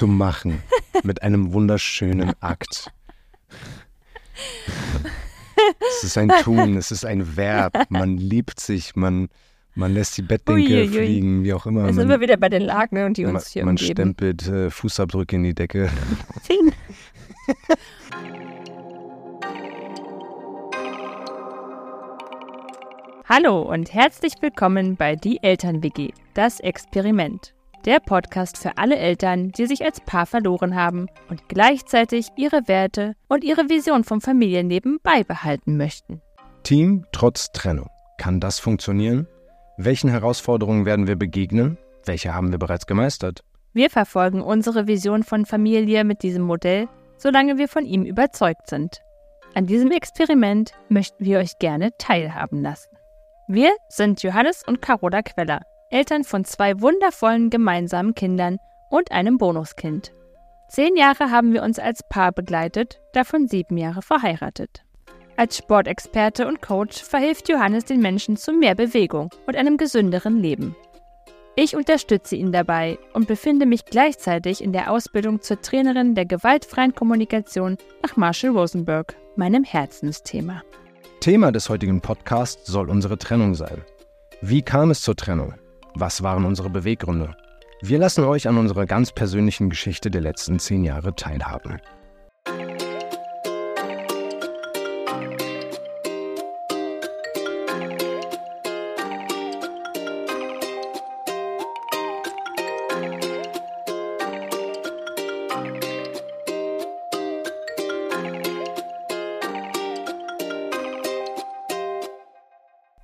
zu machen mit einem wunderschönen Akt. Es ist ein Tun, es ist ein Verb. Man liebt sich, man, man lässt die Bettdecke fliegen, wie auch immer. Da sind Man, wir wieder bei den Lagen, ne, die man, uns hier man umgeben. stempelt äh, Fußabdrücke in die Decke. Hallo und herzlich willkommen bei Die Eltern-WG, das Experiment. Der Podcast für alle Eltern, die sich als Paar verloren haben und gleichzeitig ihre Werte und ihre Vision vom Familienleben beibehalten möchten. Team trotz Trennung. Kann das funktionieren? Welchen Herausforderungen werden wir begegnen? Welche haben wir bereits gemeistert? Wir verfolgen unsere Vision von Familie mit diesem Modell, solange wir von ihm überzeugt sind. An diesem Experiment möchten wir euch gerne teilhaben lassen. Wir sind Johannes und Carola Queller, Eltern von zwei wundervollen gemeinsamen Kindern und einem Bonuskind. Zehn Jahre haben wir uns als Paar begleitet, davon sieben Jahre verheiratet. Als Sportexperte und Coach verhilft Johannes den Menschen zu mehr Bewegung und einem gesünderen Leben. Ich unterstütze ihn dabei und befinde mich gleichzeitig in der Ausbildung zur Trainerin der gewaltfreien Kommunikation nach Marshall Rosenberg, meinem Herzensthema. Thema des heutigen Podcasts soll unsere Trennung sein. Wie kam es zur Trennung? Was waren unsere Beweggründe? Wir lassen euch an unserer ganz persönlichen Geschichte der letzten zehn Jahre teilhaben.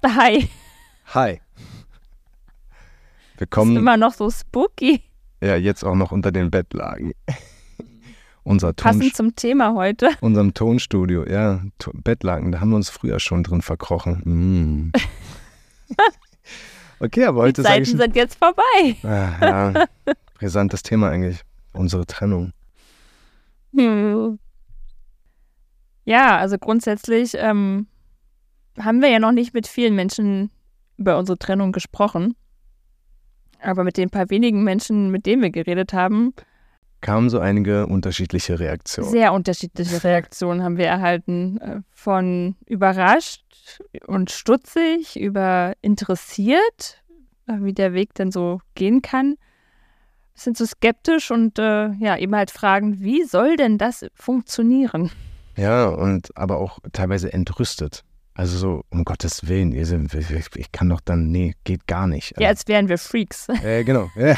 Hi, Hi. Wir ist kommen immer noch so spooky. ja jetzt auch noch unter den Bettlagen. Unser Ton, Passend zum Thema heute. unserem Tonstudio, ja, to Bettlagen, da haben wir uns früher schon drin verkrochen. Mm. Okay, aber Die heute ich Zeiten sind jetzt vorbei. Ah, ja, brisantes Thema eigentlich. Unsere Trennung. Hm. Ja, also grundsätzlich ähm, haben wir ja noch nicht mit vielen Menschen über unsere Trennung gesprochen. Aber mit den paar wenigen Menschen, mit denen wir geredet haben, Kamen so einige unterschiedliche Reaktionen. sehr unterschiedliche Reaktionen haben wir erhalten. Äh, Von überrascht und stutzig über interessiert, äh, wie der Weg denn so gehen kann. Sind so skeptisch und äh, ja, eben halt fragen, wie soll denn das funktionieren? Ja, und aber auch teilweise entrüstet. Also so, um Gottes Willen, ich, kann doch dann, nee, geht gar nicht. Ja, als wären wir Freaks. äh, genau. Ja.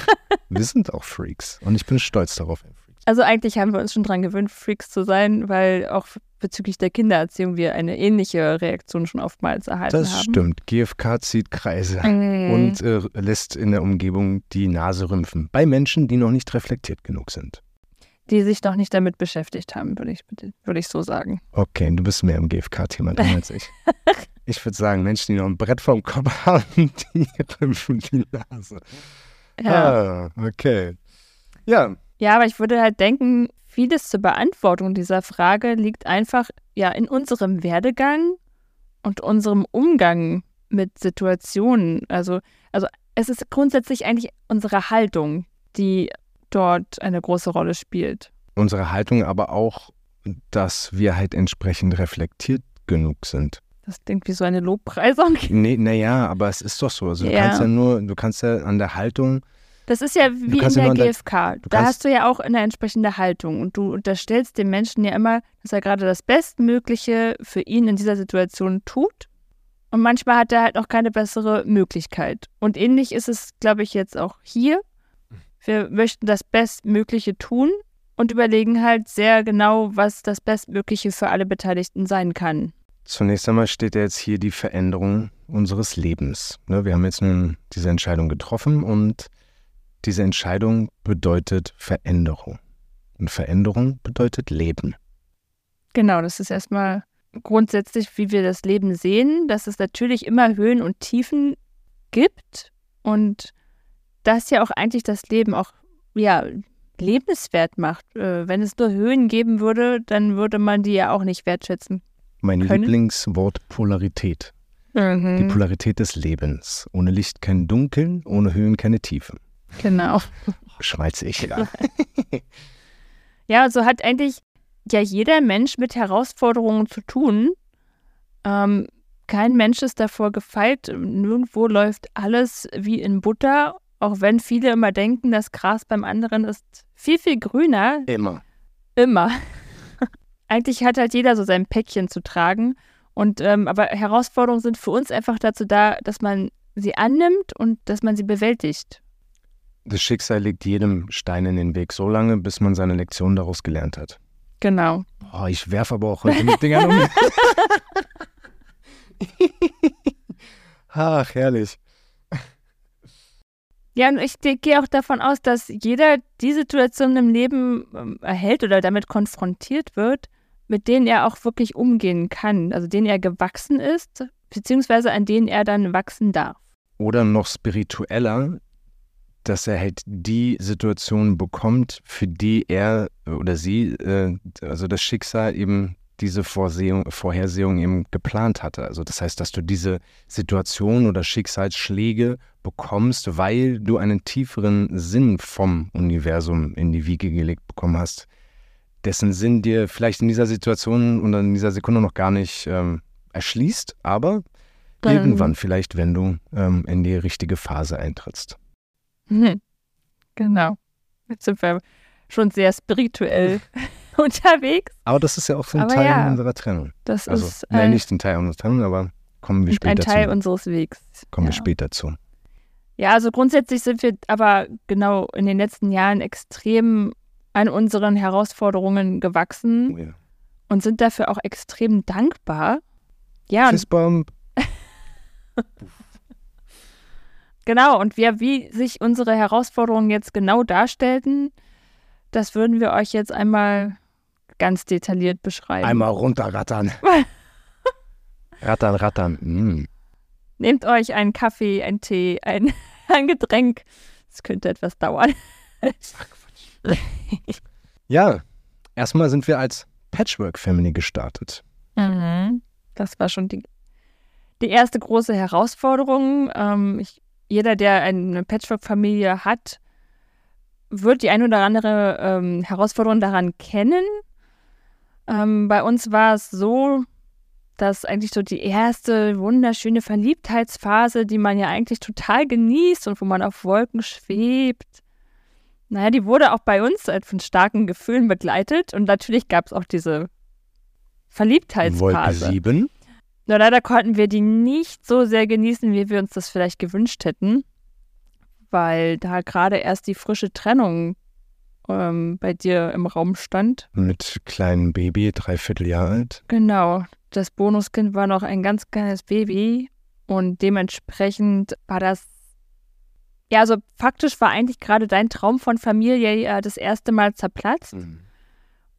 Wir sind auch Freaks. Und ich bin stolz darauf. Also eigentlich haben wir uns schon dran gewöhnt, Freaks zu sein, weil auch bezüglich der Kindererziehung wir eine ähnliche Reaktion schon oftmals erhalten Das haben. stimmt. GfK zieht Kreise Mhm. und äh, lässt in der Umgebung die Nase rümpfen. Bei Menschen, die noch nicht reflektiert genug sind. Die sich noch nicht damit beschäftigt haben, würde ich, würde ich so sagen. Okay, du bist mehr im GfK-Thema drin als ich. Ich würde sagen, Menschen, die noch ein Brett vorm Kopf haben, die rümpfen die Nase. Ja. Ah, okay. Ja, ja, aber ich würde halt denken, vieles zur Beantwortung dieser Frage liegt einfach ja in unserem Werdegang und unserem Umgang mit Situationen. Also, also es ist grundsätzlich eigentlich unsere Haltung, die dort eine große Rolle spielt. unsere Haltung aber auch, dass wir halt entsprechend reflektiert genug sind. Das klingt wie so eine Lobpreisung. Nee, naja, aber es ist doch so. Also du Ja. kannst ja nur, du kannst ja an der Haltung, Das ist ja wie in der an der- GfK. Da hast du ja auch eine entsprechende Haltung und du unterstellst dem Menschen ja immer, dass er gerade das Bestmögliche für ihn in dieser Situation tut. Und manchmal hat er halt noch keine bessere Möglichkeit. Und ähnlich ist es, glaube ich, jetzt auch hier. Wir möchten das Bestmögliche tun und überlegen halt sehr genau, was das Bestmögliche für alle Beteiligten sein kann. zunächst einmal steht ja jetzt hier die Veränderung unseres Lebens. Ne, wir haben jetzt nun diese Entscheidung getroffen und diese Entscheidung bedeutet Veränderung. Und Veränderung bedeutet Leben. Genau, das ist erstmal grundsätzlich, wie wir das Leben sehen, dass es natürlich immer Höhen und Tiefen gibt und das ja auch eigentlich das Leben auch ja lebenswert macht. Äh, wenn es nur Höhen geben würde, dann würde man die ja auch nicht wertschätzen. Mein Können- Lieblingswort Polarität. Die Mhm, Polarität des Lebens. Ohne Licht kein Dunkeln, ohne Höhen keine Tiefen. genau. schmalzig. Ja. ja, so hat eigentlich ja jeder Mensch mit Herausforderungen zu tun. Ähm, kein Mensch ist davor gefeit. Nirgendwo läuft alles wie in Butter, auch wenn viele immer denken, das Gras beim anderen ist viel, viel grüner. Immer. Immer. Eigentlich hat halt jeder so sein Päckchen zu tragen. Und ähm, aber Herausforderungen sind für uns einfach dazu da, dass man sie annimmt und dass man sie bewältigt. Das Schicksal legt jedem Stein in den Weg, so lange, bis man seine Lektion daraus gelernt hat. Genau. Oh, ich werfe aber auch heute mit Dingern um. Ach, herrlich. Ja, und ich gehe auch davon aus, dass jeder die Situation im Leben ähm, erhält oder damit konfrontiert wird, mit denen er auch wirklich umgehen kann, also denen er gewachsen ist, beziehungsweise an denen er dann wachsen darf. Oder noch spiritueller, dass er halt die Situation bekommt, für die er oder sie, äh, also das Schicksal eben diese Vorsehung, Vorhersehung eben geplant hatte. Also das heißt, dass du diese Situation oder Schicksalsschläge bekommst, weil du einen tieferen Sinn vom Universum in die Wiege gelegt bekommen hast, dessen Sinn dir vielleicht in dieser Situation oder in dieser Sekunde noch gar nicht ähm, erschließt, aber ähm. irgendwann vielleicht, wenn du ähm, in die richtige Phase eintrittst. Genau. Jetzt sind wir schon sehr spirituell unterwegs. Aber das ist ja auch so ein aber Teil ja, unserer Trennung. Das also, ist nein, nicht ein Teil unserer Trennung, aber kommen wir später zu. Ein Teil zu. unseres Wegs. Kommen ja. wir später zu. Ja, also grundsätzlich sind wir aber genau in den letzten Jahren extrem an unseren Herausforderungen gewachsen oh ja. und sind dafür auch extrem dankbar. Ja. Fistbump. genau, und wir, wie sich unsere Herausforderungen jetzt genau darstellten, das würden wir euch jetzt einmal ganz detailliert beschreiben. Einmal runterrattern. rattern, rattern. Mm. Nehmt euch einen Kaffee, einen Tee, ein, ein Getränk. Es könnte etwas dauern. ja, erstmal sind wir als Patchwork-Family gestartet. Mhm. Das war schon die, die erste große Herausforderung. Ähm, ich, jeder, der eine Patchwork-Familie hat, wird die ein oder andere ähm, Herausforderung daran kennen. Ähm, bei uns war es so, dass eigentlich so die erste wunderschöne Verliebtheitsphase, die man ja eigentlich total genießt und wo man auf Wolken schwebt, naja, die wurde auch bei uns halt von starken Gefühlen begleitet und natürlich gab es auch diese Verliebtheitsphase. Wolke 7. Nur leider konnten wir die nicht so sehr genießen, wie wir uns das vielleicht gewünscht hätten, weil da gerade erst die frische Trennung ähm, bei dir im Raum stand. Mit kleinem Baby, dreiviertel Jahr alt. Genau. Das Bonuskind war noch ein ganz kleines Baby und dementsprechend war das ja, also faktisch war eigentlich gerade dein Traum von Familie ja das erste Mal zerplatzt. Mhm.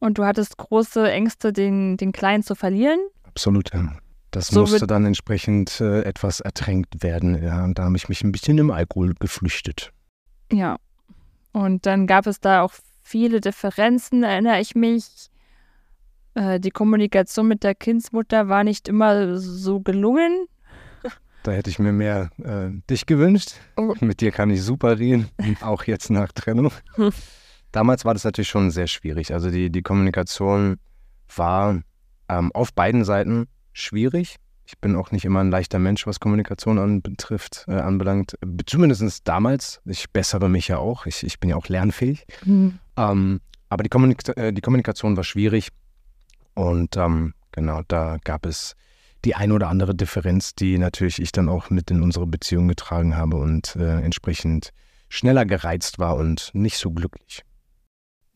Und du hattest große Ängste, den, den Kleinen zu verlieren. Absolut, ja. Das so musste dann entsprechend äh, etwas ertränkt werden. Ja, und da habe ich mich ein bisschen im Alkohol geflüchtet. Ja. Und dann gab es da auch viele Differenzen, erinnere ich mich. Äh, die Kommunikation mit der Kindsmutter war nicht immer so gelungen. Da hätte ich mir mehr äh, dich gewünscht. Oh. Mit dir kann ich super reden, auch jetzt nach Trennung. Damals war das natürlich schon sehr schwierig. Also die, die Kommunikation war ähm, auf beiden Seiten schwierig. Ich bin auch nicht immer ein leichter Mensch, was Kommunikation anbetrifft, äh, anbelangt. Zumindest damals. Ich bessere mich ja auch. Ich, ich bin ja auch lernfähig. Mhm. Ähm, aber die, Kommunik äh, die Kommunikation war schwierig. Und ähm, genau, da gab es die ein oder andere Differenz, die natürlich ich dann auch mit in unsere Beziehung getragen habe und äh, entsprechend schneller gereizt war und nicht so glücklich.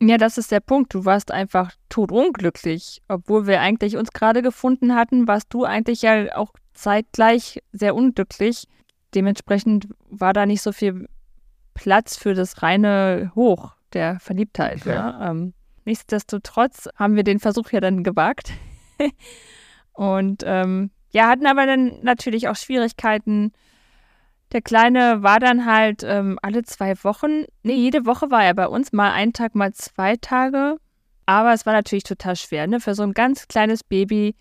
Ja, das ist der Punkt. Du warst einfach todunglücklich. Obwohl wir eigentlich uns gerade gefunden hatten, warst du eigentlich ja auch zeitgleich sehr unglücklich. Dementsprechend war da nicht so viel Platz für das reine Hoch der Verliebtheit. Ja. Ja. Ähm, nichtsdestotrotz haben wir den Versuch ja dann gewagt. Und ähm, ja, hatten aber dann natürlich auch Schwierigkeiten. Der Kleine war dann halt ähm, alle zwei Wochen, nee, jede Woche war er bei uns, mal einen Tag, mal zwei Tage. Aber es war natürlich total schwer, ne? Für so ein ganz kleines Baby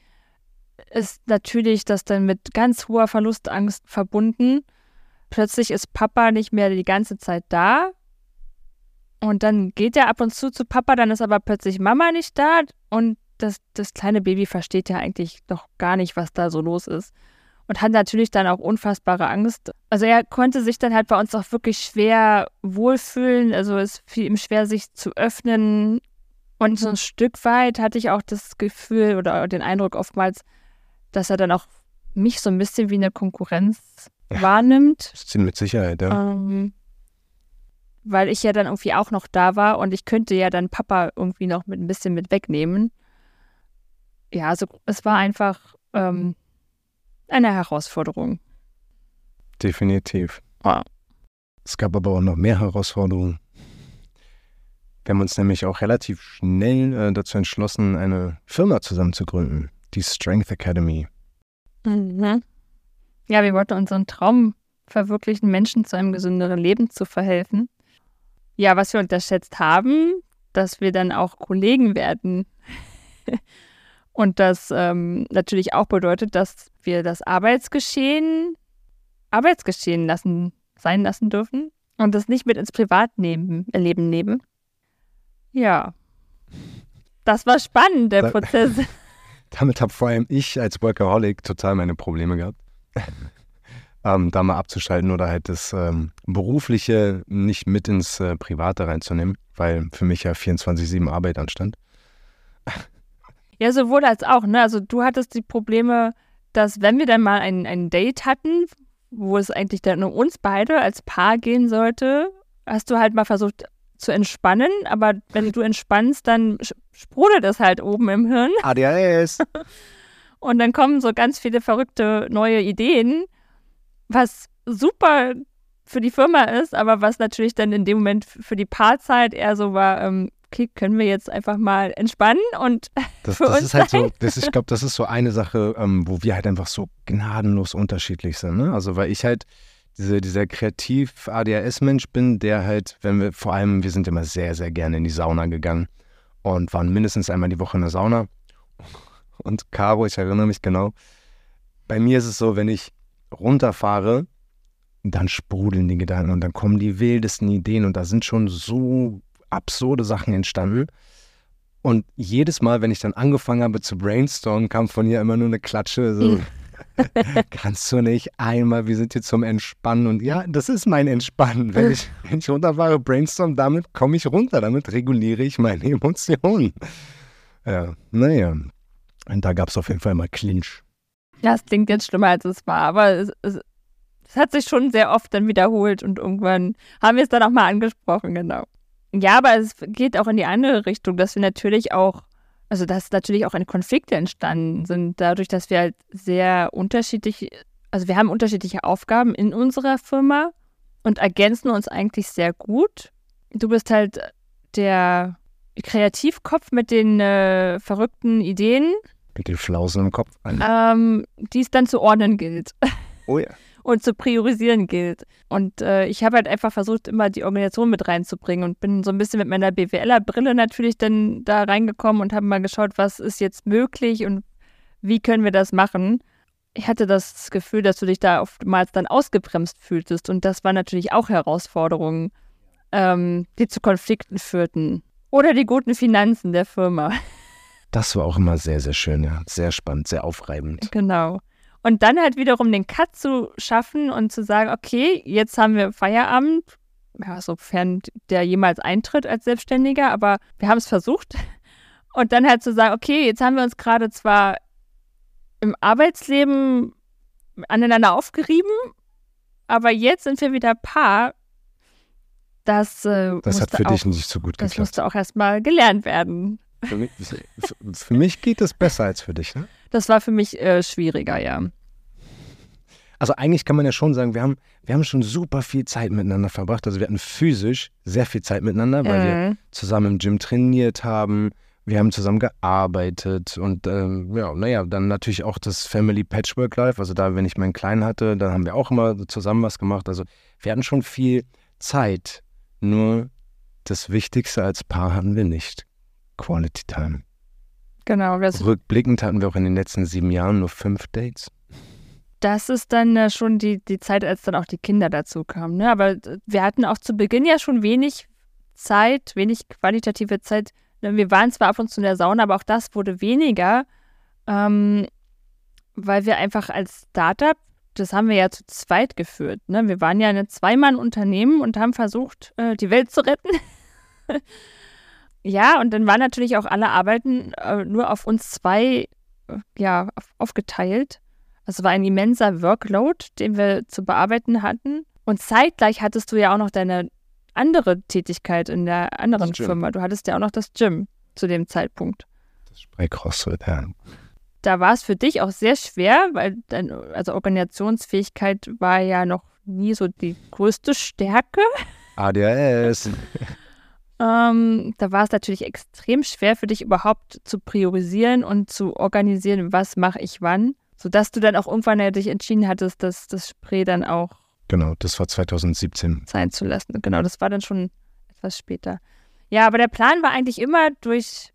ist natürlich das dann mit ganz hoher Verlustangst verbunden. Plötzlich ist Papa nicht mehr die ganze Zeit da. Und dann geht er ab und zu zu Papa, dann ist aber plötzlich Mama nicht da und das, das kleine Baby versteht ja eigentlich noch gar nicht, was da so los ist. Und hat natürlich dann auch unfassbare Angst. Also er konnte sich dann halt bei uns auch wirklich schwer wohlfühlen. Also es fiel ihm schwer, sich zu öffnen. Und so ein Stück weit hatte ich auch das Gefühl oder den Eindruck oftmals, dass er dann auch mich so ein bisschen wie eine Konkurrenz ja, wahrnimmt. Mit Sicherheit, ja. Ähm, weil ich ja dann irgendwie auch noch da war und ich könnte ja dann Papa irgendwie noch mit ein bisschen mit wegnehmen. Ja, also es war einfach ähm, eine Herausforderung. Definitiv. Ja. Es gab aber auch noch mehr Herausforderungen. Wir haben uns nämlich auch relativ schnell äh, dazu entschlossen, eine Firma zusammen zu gründen, die Strength Academy. Mhm. Ja, wir wollten unseren Traum verwirklichen, Menschen zu einem gesünderen Leben zu verhelfen. Ja, was wir unterschätzt haben, dass wir dann auch Kollegen werden. Und das ähm, natürlich auch bedeutet, dass wir das Arbeitsgeschehen Arbeitsgeschehen lassen, sein lassen dürfen und das nicht mit ins Privatleben Leben nehmen. Ja. Das war spannend, der da, Prozess. Damit habe vor allem ich als Workaholic total meine Probleme gehabt ähm, da mal abzuschalten oder halt das ähm, Berufliche nicht mit ins äh, Private reinzunehmen, weil für mich ja 24-7 Arbeit anstand. Ja, sowohl als auch, ne? Also du hattest die Probleme, dass wenn wir dann mal ein, ein Date hatten, wo es eigentlich dann um uns beide als Paar gehen sollte, hast du halt mal versucht zu entspannen, aber wenn du entspannst, dann sprudelt es halt oben im Hirn. ADHS. Und dann kommen so ganz viele verrückte neue Ideen was super für die Firma ist, aber was natürlich dann in dem Moment für die Paarzeit eher so war, ähm, okay, können wir jetzt einfach mal entspannen und das, für das uns ist halt so, das ist, ich glaube, das ist so eine Sache, ähm, wo wir halt einfach so gnadenlos unterschiedlich sind. Ne? Also weil ich halt diese, dieser kreativ-ADHS-Mensch bin, der halt, wenn wir, vor allem, wir sind immer sehr, sehr gerne in die Sauna gegangen und waren mindestens einmal die Woche in der Sauna. Und Caro, ich erinnere mich genau, bei mir ist es so, wenn ich runterfahre, dann sprudeln die Gedanken und dann kommen die wildesten Ideen und da sind schon so absurde Sachen entstanden. Und jedes Mal, wenn ich dann angefangen habe zu brainstormen, kam von ihr immer nur eine Klatsche. So, kannst du nicht einmal, wir sind hier zum Entspannen. Und ja, das ist mein Entspannen. Wenn ich, wenn ich runterfahre, brainstorm, damit komme ich runter, damit reguliere ich meine Emotionen. Ja, naja. Und da gab es auf jeden Fall mal Clinch. Ja, es klingt jetzt schlimmer, als es war, aber es, es, es hat sich schon sehr oft dann wiederholt und irgendwann haben wir es dann auch mal angesprochen, genau. Ja, aber es geht auch in die andere Richtung, dass wir natürlich auch, also dass natürlich auch Konflikte entstanden sind, dadurch, dass wir halt sehr unterschiedlich, also wir haben unterschiedliche Aufgaben in unserer Firma und ergänzen uns eigentlich sehr gut. Du bist halt der Kreativkopf mit den äh, verrückten Ideen mit den Flausen im Kopf? Ähm, die es dann zu ordnen gilt. Oh ja. Und zu priorisieren gilt. Und äh, ich habe halt einfach versucht, immer die Organisation mit reinzubringen und bin so ein bisschen mit meiner BWLer-Brille natürlich dann da reingekommen und habe mal geschaut, was ist jetzt möglich und wie können wir das machen. Ich hatte das Gefühl, dass du dich da oftmals dann ausgebremst fühltest und das war natürlich auch Herausforderungen, ähm, die zu Konflikten führten. Oder die guten Finanzen der Firma. Das war auch immer sehr, sehr schön, ja. Sehr spannend, sehr aufreibend. Genau. Und dann halt wiederum den Cut zu schaffen und zu sagen, okay, jetzt haben wir Feierabend, ja, sofern der jemals eintritt als Selbstständiger, aber wir haben es versucht. Und dann halt zu sagen, okay, jetzt haben wir uns gerade zwar im Arbeitsleben aneinander aufgerieben, aber jetzt sind wir wieder Paar. Das, äh, das hat für auch, dich nicht so gut geklappt. Das musste auch erstmal gelernt werden. Für mich, für mich, geht es besser als für dich, ne? Das war für mich äh, schwieriger, ja. Also eigentlich kann man ja schon sagen, wir haben, wir haben schon super viel Zeit miteinander verbracht. Also wir hatten physisch sehr viel Zeit miteinander, weil mhm. wir zusammen im Gym trainiert haben. Wir haben zusammen gearbeitet und ähm, ja, naja, dann natürlich auch das Family Patchwork Life. Also da, wenn ich meinen Kleinen hatte, dann haben wir auch immer zusammen was gemacht. Also wir hatten schon viel Zeit. Nur das Wichtigste als Paar hatten wir nicht. Quality Time. Genau. Rückblickend hatten wir auch in den letzten sieben Jahren nur fünf Dates. Das ist dann äh, schon die, die Zeit, als dann auch die Kinder dazu kamen. Ne? Aber wir hatten auch zu Beginn ja schon wenig Zeit, wenig qualitative Zeit. Ne, wir waren zwar ab und zu in der Sauna, aber auch das wurde weniger, ähm, weil wir einfach als Startup, das haben wir ja zu zweit geführt. Ne? Wir waren ja ein Zweimann-Unternehmen und haben versucht, äh, die Welt zu retten. ja, und dann waren natürlich auch alle Arbeiten äh, nur auf uns zwei äh, ja, auf, aufgeteilt. Es war ein immenser Workload, den wir zu bearbeiten hatten. Und zeitgleich hattest du ja auch noch deine andere Tätigkeit in der anderen Firma. Du hattest ja auch noch das Gym zu dem Zeitpunkt. Das Spraycrossfit, ja. Da war es für dich auch sehr schwer, weil deine also Organisationsfähigkeit war ja noch nie so die größte Stärke. ADHS. ähm, da war es natürlich extrem schwer für dich überhaupt zu priorisieren und zu organisieren, was mache ich wann, sodass du dann auch irgendwann ja dich entschieden hattest, dass das Spray dann auch Genau, das war 2017. Sein zu lassen. Genau, das war dann schon etwas später. Ja, aber der Plan war eigentlich immer durch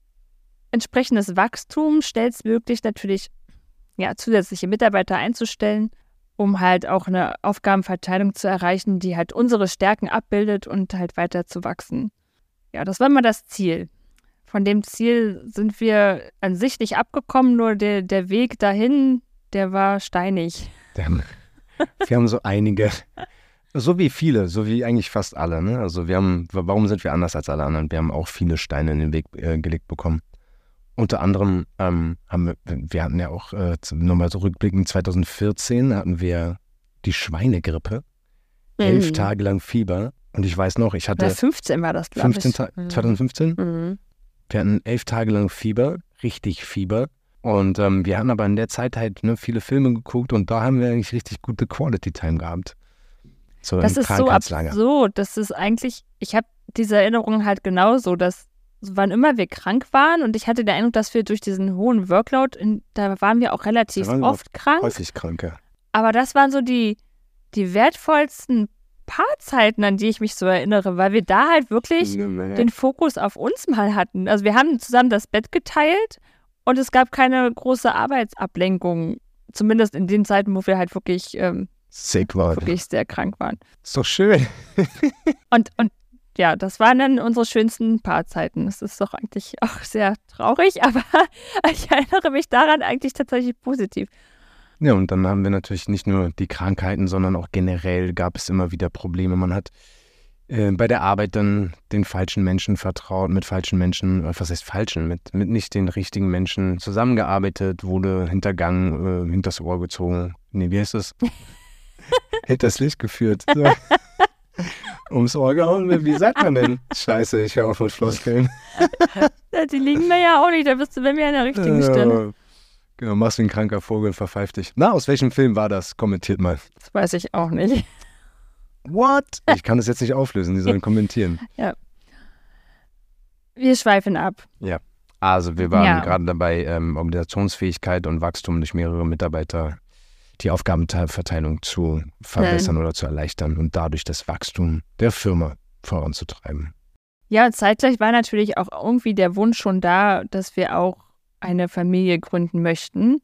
entsprechendes Wachstum schnellstmöglich natürlich ja, zusätzliche Mitarbeiter einzustellen, um halt auch eine Aufgabenverteilung zu erreichen, die halt unsere Stärken abbildet und halt weiter zu wachsen. Ja, das war immer das Ziel. Von dem Ziel sind wir an sich nicht abgekommen, nur der, der Weg dahin, der war steinig. Der, wir haben so einige, so wie viele, so wie eigentlich fast alle. Ne? Also wir haben, warum sind wir anders als alle anderen? Wir haben auch viele Steine in den Weg äh, gelegt bekommen. Unter anderem ähm, haben wir, wir hatten ja auch, äh, nochmal so rückblickend, 2014 hatten wir die Schweinegrippe. Mhm. Elf Tage lang Fieber. Und ich weiß noch, ich hatte. Ja, 15 war das, glaube ich. 2015? Mhm. Wir hatten elf Tage lang Fieber, richtig Fieber. Und ähm, wir haben aber in der Zeit halt ne, viele Filme geguckt und da haben wir eigentlich richtig gute Quality Time gehabt. So das ist so absurd. Das ist eigentlich, ich habe diese Erinnerungen halt genauso, dass wann immer wir krank waren und ich hatte den Eindruck, dass wir durch diesen hohen Workload, in, da waren wir auch relativ oft krank. Häufig krank, ja. Aber das waren so die, die wertvollsten Paarzeiten, an die ich mich so erinnere, weil wir da halt wirklich den Fokus auf uns mal hatten. Also wir haben zusammen das Bett geteilt und es gab keine große Arbeitsablenkung, zumindest in den Zeiten, wo wir halt wirklich, ähm, waren. wirklich sehr krank waren. Doch schön. und, und ja, das waren dann unsere schönsten Paarzeiten. Es ist doch eigentlich auch sehr traurig, aber ich erinnere mich daran eigentlich tatsächlich positiv. Ja, und dann haben wir natürlich nicht nur die Krankheiten, sondern auch generell gab es immer wieder Probleme. Man hat äh, bei der Arbeit dann den falschen Menschen vertraut, mit falschen Menschen, äh, was heißt falschen, mit, mit nicht den richtigen Menschen zusammengearbeitet, wurde hintergangen, äh, hinters Ohr gezogen. Nee, wie heißt das? hinters Licht geführt. So. Ums Ohr gehauen, wie sagt man denn? Scheiße, ich höre auf mit Floskeln. Die liegen mir ja auch nicht, da bist du bei mir an der richtigen Stelle. Genau, machst wie ein kranker Vogel, verpfeift dich. Na, aus welchem Film war das? Kommentiert mal. Das weiß ich auch nicht. What? Ich kann das jetzt nicht auflösen, die sollen kommentieren. Ja. Wir schweifen ab. Ja. Also wir waren ja. gerade dabei, ähm, Organisationsfähigkeit und Wachstum durch mehrere Mitarbeiter die Aufgabenverteilung zu verbessern Nein. oder zu erleichtern und dadurch das Wachstum der Firma voranzutreiben. Ja, zeitgleich war natürlich auch irgendwie der Wunsch schon da, dass wir auch eine Familie gründen möchten.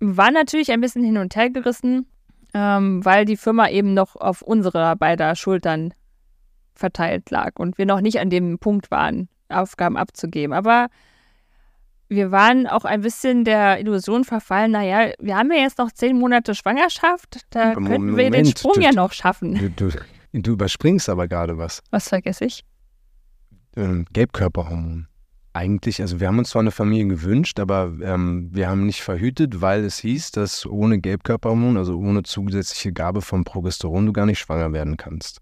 War natürlich ein bisschen hin und her gerissen, ähm, weil die Firma eben noch auf unserer beider Schultern verteilt lag und wir noch nicht an dem Punkt waren, Aufgaben abzugeben. Aber wir waren auch ein bisschen der Illusion verfallen, naja, wir haben ja jetzt noch zehn Monate Schwangerschaft, da Moment, könnten wir den Sprung du, ja noch schaffen. Du, du, du, überspringst aber gerade was. Was vergesse ich? Ähm, Gelbkörperhormon eigentlich, also wir haben uns zwar eine Familie gewünscht, aber ähm, wir haben nicht verhütet, weil es hieß, dass ohne Gelbkörperhormon, also ohne zusätzliche Gabe von Progesteron, du gar nicht schwanger werden kannst.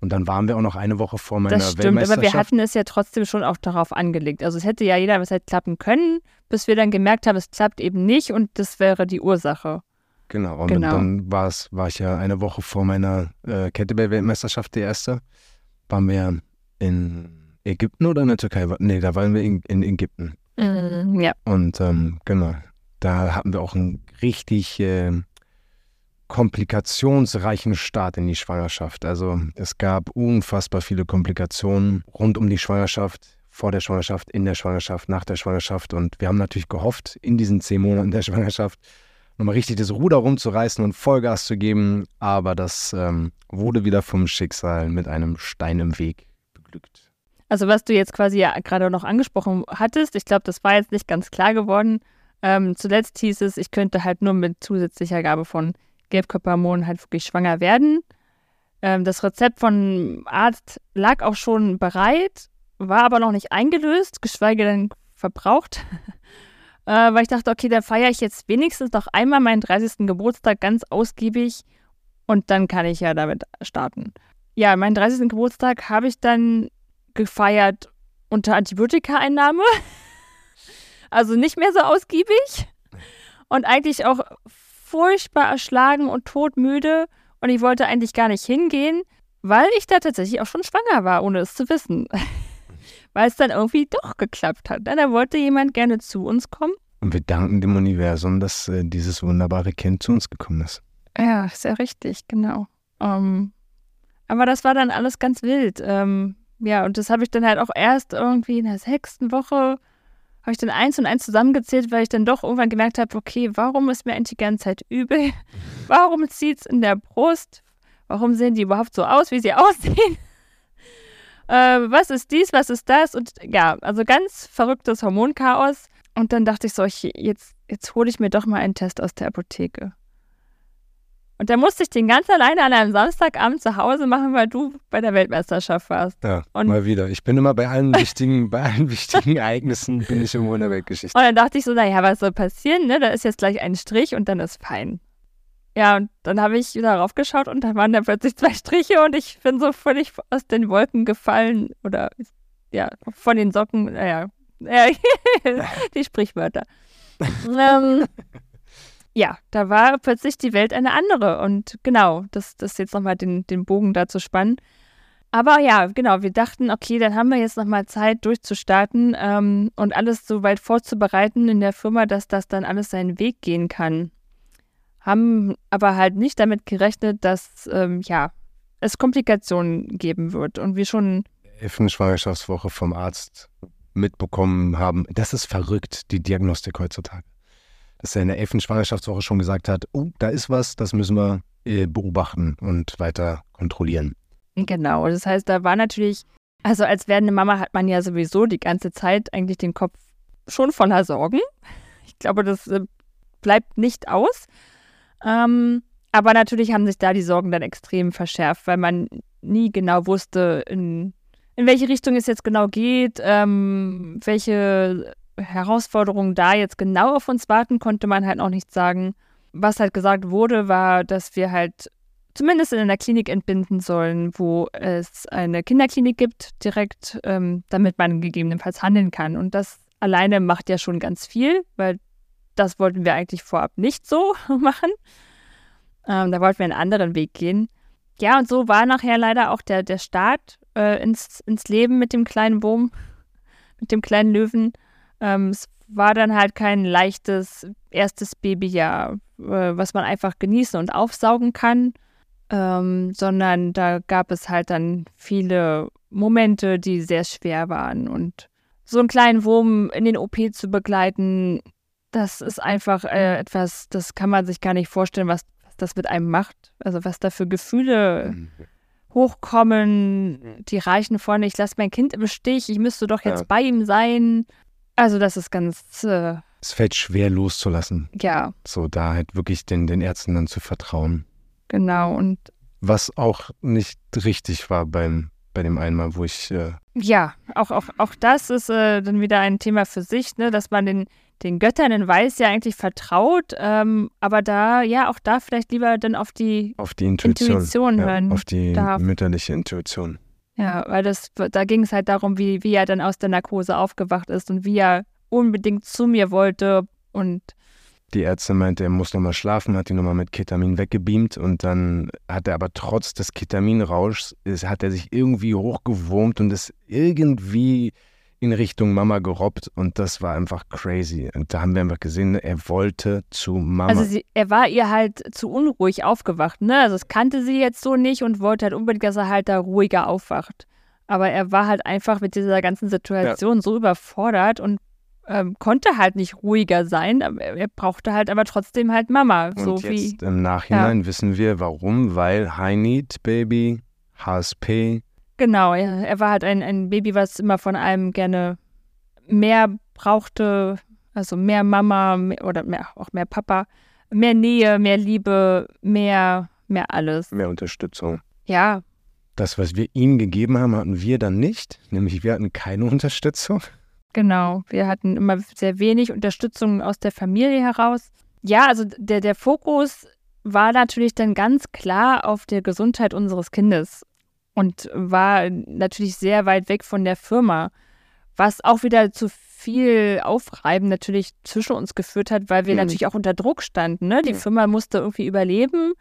Und dann waren wir auch noch eine Woche vor meiner Das stimmt, aber wir hatten es ja trotzdem schon auch darauf angelegt. Also es hätte ja jeder was halt klappen können, bis wir dann gemerkt haben, es klappt eben nicht und das wäre die Ursache. Genau, und genau. dann war es, war ich ja eine Woche vor meiner äh, Kettlebell-Weltmeisterschaft, die erste, waren wir in Ägypten oder in der Türkei? Nee, da waren wir in, in Ägypten. Mhm, ja. Und ähm, genau, da hatten wir auch einen richtig äh, komplikationsreichen Start in die Schwangerschaft. Also es gab unfassbar viele Komplikationen rund um die Schwangerschaft, vor der Schwangerschaft, in der Schwangerschaft, nach der Schwangerschaft. Und wir haben natürlich gehofft, in diesen zehn Monaten der Schwangerschaft nochmal richtig das Ruder rumzureißen und Vollgas zu geben. Aber das ähm, wurde wieder vom Schicksal mit einem Stein im Weg beglückt. Also was du jetzt quasi ja gerade noch angesprochen hattest, ich glaube, das war jetzt nicht ganz klar geworden. Ähm, zuletzt hieß es, ich könnte halt nur mit zusätzlicher Gabe von Gelbkörperhormonen halt wirklich schwanger werden. Ähm, das Rezept von Arzt lag auch schon bereit, war aber noch nicht eingelöst, geschweige denn verbraucht. äh, weil ich dachte, okay, dann feiere ich jetzt wenigstens noch einmal meinen 30. Geburtstag ganz ausgiebig und dann kann ich ja damit starten. Ja, meinen 30. Geburtstag habe ich dann gefeiert unter Antibiotikaeinnahme. also nicht mehr so ausgiebig und eigentlich auch furchtbar erschlagen und todmüde und ich wollte eigentlich gar nicht hingehen, weil ich da tatsächlich auch schon schwanger war, ohne es zu wissen. weil es dann irgendwie doch geklappt hat. Da wollte jemand gerne zu uns kommen. Und wir danken dem Universum, dass äh, dieses wunderbare Kind zu uns gekommen ist. Ja, sehr richtig, genau. Ähm, aber das war dann alles ganz wild. Ähm, ja, und das habe ich dann halt auch erst irgendwie in der sechsten Woche habe ich dann eins und eins zusammengezählt, weil ich dann doch irgendwann gemerkt habe, okay, warum ist mir eigentlich die ganze Zeit übel? Warum zieht es in der Brust? Warum sehen die überhaupt so aus, wie sie aussehen? äh, was ist dies, was ist das? Und ja, also ganz verrücktes Hormonchaos. Und dann dachte ich so, ich, jetzt, jetzt hole ich mir doch mal einen Test aus der Apotheke. Und da musste ich den ganz alleine an einem Samstagabend zu Hause machen, weil du bei der Weltmeisterschaft warst. Ja, und mal wieder. Ich bin immer bei allen wichtigen, bei allen wichtigen Ereignissen bin ich immer in der Weltgeschichte. Und dann dachte ich so, naja, was soll passieren? Ne? Da ist jetzt gleich ein Strich und dann ist fein. Ja, und dann habe ich wieder raufgeschaut und da waren dann plötzlich zwei Striche und ich bin so völlig aus den Wolken gefallen oder ja, von den Socken, naja, die Sprichwörter. ähm, ja, da war plötzlich die Welt eine andere. Und genau, das, das jetzt nochmal den, den Bogen da zu spannen. Aber ja, genau, wir dachten, okay, dann haben wir jetzt nochmal Zeit durchzustarten ähm, und alles so weit vorzubereiten in der Firma, dass das dann alles seinen Weg gehen kann. Haben aber halt nicht damit gerechnet, dass ähm, ja, es Komplikationen geben wird. Und wir schon. Elften Schwangerschaftswoche vom Arzt mitbekommen haben. Das ist verrückt, die Diagnostik heutzutage dass er in der elften Schwangerschaftswoche schon gesagt hat, oh, da ist was, das müssen wir äh, beobachten und weiter kontrollieren. Genau, das heißt, da war natürlich, also als werdende Mama hat man ja sowieso die ganze Zeit eigentlich den Kopf schon voller Sorgen. Ich glaube, das äh, bleibt nicht aus. Ähm, aber natürlich haben sich da die Sorgen dann extrem verschärft, weil man nie genau wusste, in, in welche Richtung es jetzt genau geht, ähm, welche Herausforderungen da jetzt genau auf uns warten, konnte man halt auch nicht sagen. Was halt gesagt wurde, war, dass wir halt zumindest in einer Klinik entbinden sollen, wo es eine Kinderklinik gibt, direkt, ähm, damit man gegebenenfalls handeln kann. Und das alleine macht ja schon ganz viel, weil das wollten wir eigentlich vorab nicht so machen. Ähm, da wollten wir einen anderen Weg gehen. Ja, und so war nachher leider auch der, der Start äh, ins, ins Leben mit dem kleinen Wurm, mit dem kleinen Löwen. Ähm, es war dann halt kein leichtes erstes Babyjahr, äh, was man einfach genießen und aufsaugen kann, ähm, sondern da gab es halt dann viele Momente, die sehr schwer waren. Und so einen kleinen Wurm in den OP zu begleiten, das ist einfach äh, etwas, das kann man sich gar nicht vorstellen, was, was das mit einem macht. Also was da für Gefühle hochkommen, die reichen vorne, ich lasse mein Kind im Stich, ich müsste doch jetzt ja. bei ihm sein. Also das ist ganz. Äh, es fällt schwer loszulassen. Ja. So da halt wirklich den, den Ärzten dann zu vertrauen. Genau und. Was auch nicht richtig war beim, bei dem einmal, wo ich. Äh ja, auch, auch, auch das ist äh, dann wieder ein Thema für sich, ne, dass man den, den Göttern in Weiß ja eigentlich vertraut, ähm, aber da, ja, auch da vielleicht lieber dann auf die, auf die Intuition, Intuition hören. Ja, auf die darf. mütterliche Intuition. Ja, weil das, da ging es halt darum, wie, wie er dann aus der Narkose aufgewacht ist und wie er unbedingt zu mir wollte und die Ärztin meinte, er muss nochmal schlafen, hat ihn nochmal mit Ketamin weggebeamt und dann hat er aber trotz des Ketaminrauschs, hat er sich irgendwie hochgewurmt und ist irgendwie in Richtung Mama gerobbt und das war einfach crazy. Und da haben wir einfach gesehen, er wollte zu Mama. Also sie, er war ihr halt zu unruhig aufgewacht, ne? Also es kannte sie jetzt so nicht und wollte halt unbedingt, dass er halt da ruhiger aufwacht. Aber er war halt einfach mit dieser ganzen Situation ja. so überfordert und ähm, konnte halt nicht ruhiger sein. Er brauchte halt aber trotzdem halt Mama. Und so jetzt wie, im Nachhinein ja. wissen wir warum, weil High Need Baby, HSP, Genau, er, er war halt ein, ein Baby, was immer von einem gerne mehr brauchte, also mehr Mama mehr, oder mehr, auch mehr Papa, mehr Nähe, mehr Liebe, mehr, mehr alles. Mehr Unterstützung. Ja, Das, was wir ihm gegeben haben, hatten wir dann nicht. Nämlich wir hatten keine Unterstützung. genau. Wir hatten immer sehr wenig Unterstützung aus der Familie heraus. Ja, also der, der Fokus war natürlich dann ganz klar auf der Gesundheit unseres Kindes und war natürlich sehr weit weg von der Firma, was auch wieder zu viel Aufreiben natürlich zwischen uns geführt hat, weil wir Mhm. natürlich auch unter Druck standen. Ne? Die Mhm. Firma musste irgendwie überleben.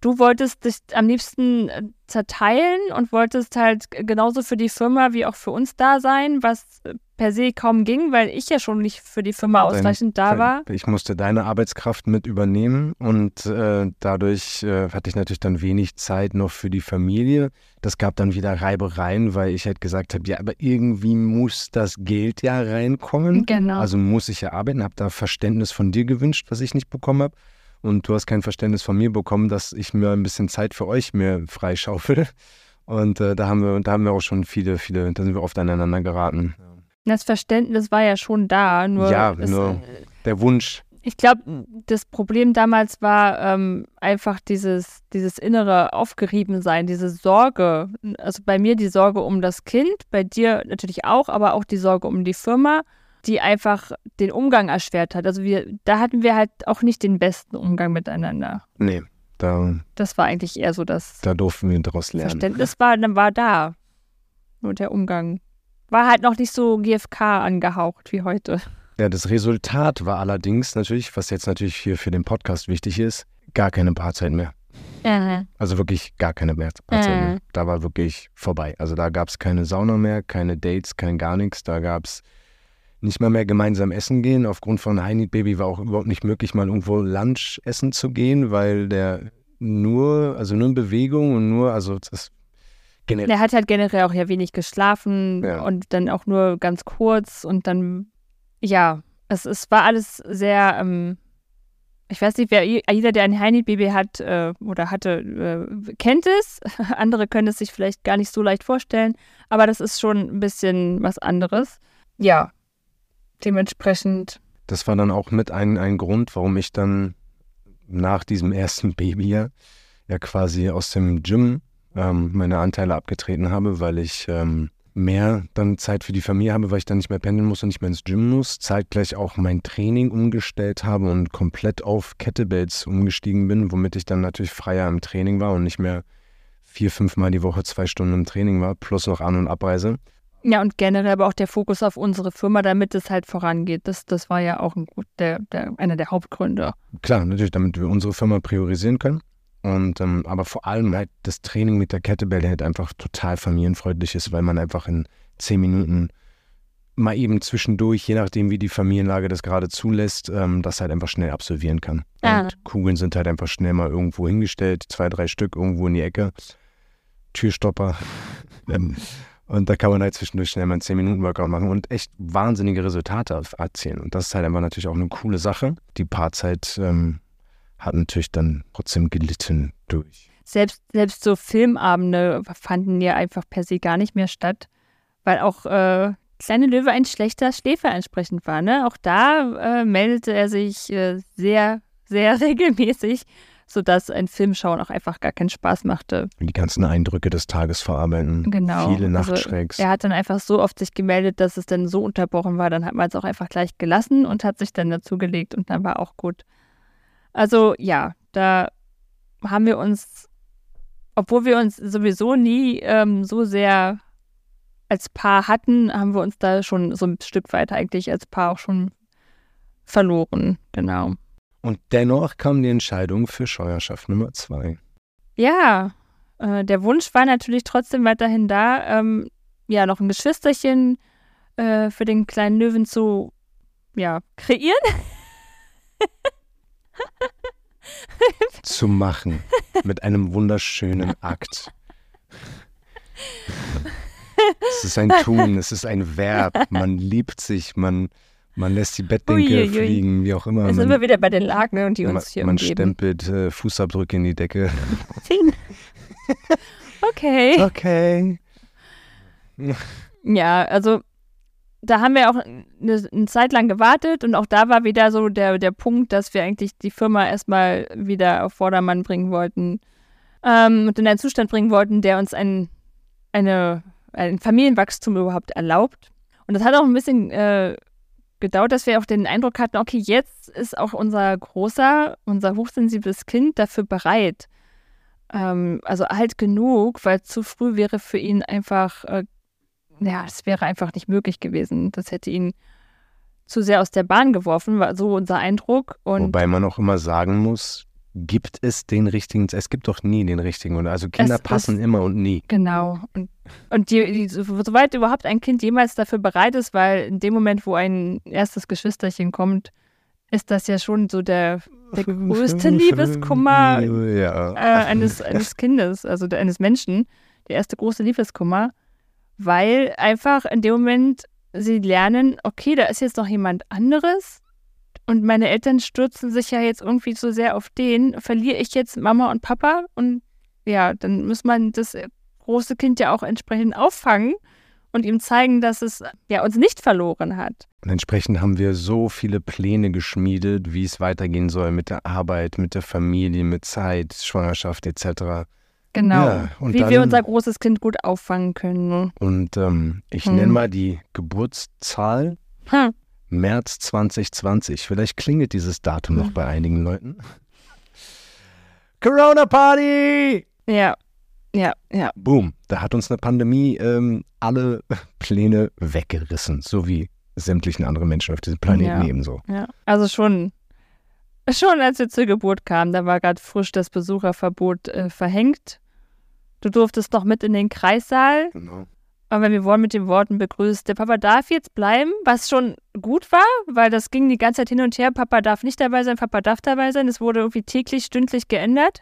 Du wolltest dich am liebsten äh, zerteilen und wolltest halt genauso für die Firma wie auch für uns da sein, was äh, per se kaum ging, weil ich ja schon nicht für die Firma ausreichend da war. Ich musste deine Arbeitskraft mit übernehmen und äh, dadurch äh, hatte ich natürlich dann wenig Zeit noch für die Familie. Das gab dann wieder Reibereien, weil ich halt gesagt habe, ja, aber irgendwie muss das Geld ja reinkommen. Genau. Also muss ich ja arbeiten, habe da Verständnis von dir gewünscht, was ich nicht bekommen habe. Und du hast kein Verständnis von mir bekommen, dass ich mir ein bisschen Zeit für euch mir freischaufel. Und äh, da haben wir, da haben wir auch schon viele, viele, da sind wir oft aneinander geraten. das Verständnis war ja schon da, nur, Ja, es, nur- äh, Der Wunsch, ich glaube, das Problem damals war ähm, einfach dieses, dieses innere Aufgeriebensein, diese Sorge. Also bei mir die Sorge um das Kind, bei dir natürlich auch, aber auch die Sorge um die Firma, die einfach den Umgang erschwert hat. Also wir, da hatten wir halt auch nicht den besten Umgang miteinander. nee, da, Das war eigentlich eher so das da durften wir daraus lernen. Verständnis war, dann war da. Nur der Umgang war halt noch nicht so GFK angehaucht wie heute. Ja, das Resultat war allerdings natürlich, was jetzt natürlich hier für den Podcast wichtig ist, gar keine Paarzeit mehr. Also wirklich gar keine mehr Paarzeit Mhm. mehr. Da war wirklich vorbei. Also da gab es keine Sauna mehr, keine Dates, kein gar nichts. Da gab es nicht mal mehr gemeinsam essen gehen. Aufgrund von Heini Baby war auch überhaupt nicht möglich, mal irgendwo Lunch essen zu gehen, weil der nur, also nur in Bewegung und nur, also das generell. Der hat halt generell auch ja wenig geschlafen Ja. und dann auch nur ganz kurz und dann, ja, es, es war alles sehr, ähm, ich weiß nicht, wer jeder, der ein Heini-Baby hat äh, oder hatte, äh, kennt es. Andere können es sich vielleicht gar nicht so leicht vorstellen, aber das ist schon ein bisschen was anderes. Ja, dementsprechend, Das war dann auch mit ein, ein Grund, warum ich dann nach diesem ersten Baby ja, ja quasi aus dem Gym ähm, meine Anteile abgetreten habe, weil ich ähm, mehr dann Zeit für die Familie habe, weil ich dann nicht mehr pendeln muss und nicht mehr ins Gym muss. Zeitgleich auch mein Training umgestellt habe und komplett auf Kettlebells umgestiegen bin, womit ich dann natürlich freier im Training war und nicht mehr vier, fünfmal die Woche zwei Stunden im Training war, plus noch An- und Abreise. Ja, und generell aber auch der Fokus auf unsere Firma, damit es halt vorangeht. Das, das war ja auch ein der, der, einer der Hauptgründe. Klar, natürlich, damit wir unsere Firma priorisieren können. Und ähm, aber vor allem halt das Training mit der Kettlebell halt einfach total familienfreundlich ist, weil man einfach in zehn Minuten mal eben zwischendurch, je nachdem wie die Familienlage das gerade zulässt, ähm, das halt einfach schnell absolvieren kann. Ah. Und Kugeln sind halt einfach schnell mal irgendwo hingestellt, zwei, drei Stück irgendwo in die Ecke, Türstopper. Ähm, und da kann man halt zwischendurch schnell mal einen 10-Minuten-Workout machen und echt wahnsinnige Resultate erzielen. Und das ist halt einfach natürlich auch eine coole Sache. Die Paarzeit ähm, hat natürlich dann trotzdem gelitten durch. selbst, selbst so Filmabende fanden ja einfach per se gar nicht mehr statt, weil auch äh, Kleine Löwe ein schlechter Schläfer entsprechend war. Ne? Auch da äh, meldete er sich äh, sehr, sehr regelmäßig, sodass ein Filmschauen auch einfach gar keinen Spaß machte. Die ganzen Eindrücke des Tages verarbeiten. Genau. Viele Also, Nachtschrecks. Er hat dann einfach so oft sich gemeldet, dass es dann so unterbrochen war. Dann hat man es auch einfach gleich gelassen und hat sich dann dazugelegt und dann war auch gut. Also ja, da haben wir uns, obwohl wir uns sowieso nie ähm, so sehr als Paar hatten, haben wir uns da schon so ein Stück weit eigentlich als Paar auch schon verloren. Genau. Und dennoch kam die Entscheidung für Scheuerschaft Nummer zwei. Ja, äh, der Wunsch war natürlich trotzdem weiterhin da, ähm, ja, noch ein Geschwisterchen äh, für den kleinen Löwen zu ja, kreieren. Zu machen. mit einem wunderschönen Akt. Es ist ein Tun, es ist ein Verb. Man liebt sich, man, man lässt die Bettdecke Uiuiui. fliegen, wie auch immer. Da sind Man, wir wieder bei den Laken, und die man, uns hier man umgeben. stempelt äh, Fußabdrücke in die Decke. Zehn. okay. Okay. Ja, also da haben wir auch eine, eine Zeit lang gewartet und auch da war wieder so der, der Punkt, dass wir eigentlich die Firma erstmal wieder auf Vordermann bringen wollten ähm, und in einen Zustand bringen wollten, der uns ein, eine, ein Familienwachstum überhaupt erlaubt. Und das hat auch ein bisschen äh, gedauert, dass wir auch den Eindruck hatten, okay, jetzt ist auch unser großer, unser hochsensibles Kind dafür bereit. Ähm, also alt genug, weil zu früh wäre für ihn einfach äh, ja, es wäre einfach nicht möglich gewesen. Das hätte ihn zu sehr aus der Bahn geworfen, war so unser Eindruck. Und Wobei man auch immer sagen muss, gibt es den richtigen, es gibt doch nie den richtigen. Also Kinder Es passen ist- immer und nie. Genau. Und, und die, die, soweit überhaupt ein Kind jemals dafür bereit ist, weil in dem Moment, wo ein erstes Geschwisterchen kommt, ist das ja schon so der, der größte Liebeskummer Ja. äh, eines, eines Kindes, also eines Menschen, der erste große Liebeskummer, weil einfach in dem Moment sie lernen, okay, da ist jetzt noch jemand anderes und meine Eltern stürzen sich ja jetzt irgendwie so sehr auf den, verliere ich jetzt Mama und Papa und ja, dann muss man das große Kind ja auch entsprechend auffangen und ihm zeigen, dass es ja uns nicht verloren hat. Und entsprechend haben wir so viele Pläne geschmiedet, wie es weitergehen soll mit der Arbeit, mit der Familie, mit Zeit, Schwangerschaft etc. Genau. Ja, Wie dann- wir unser großes Kind gut auffangen können. ne? Und ähm, ich Hm. nenne mal die Geburtszahl Hm. März 2020. Vielleicht klingelt dieses Datum noch Hm. bei einigen Leuten. Corona Party! Ja, ja, ja. Boom, da hat uns eine Pandemie ähm, alle Pläne weggerissen, so wie sämtlichen anderen Menschen auf diesem Planeten Ja. ebenso. Ja, also schon, schon als wir zur Geburt kamen, da war gerade frisch das Besucherverbot äh, verhängt. Du durftest noch mit in den Kreissaal, Genau. Aber wir wurden mit den Worten begrüßt, der Papa darf jetzt bleiben, was schon gut war, weil das ging die ganze Zeit hin und her, Papa darf nicht dabei sein, Papa darf dabei sein. Es wurde irgendwie täglich, stündlich geändert,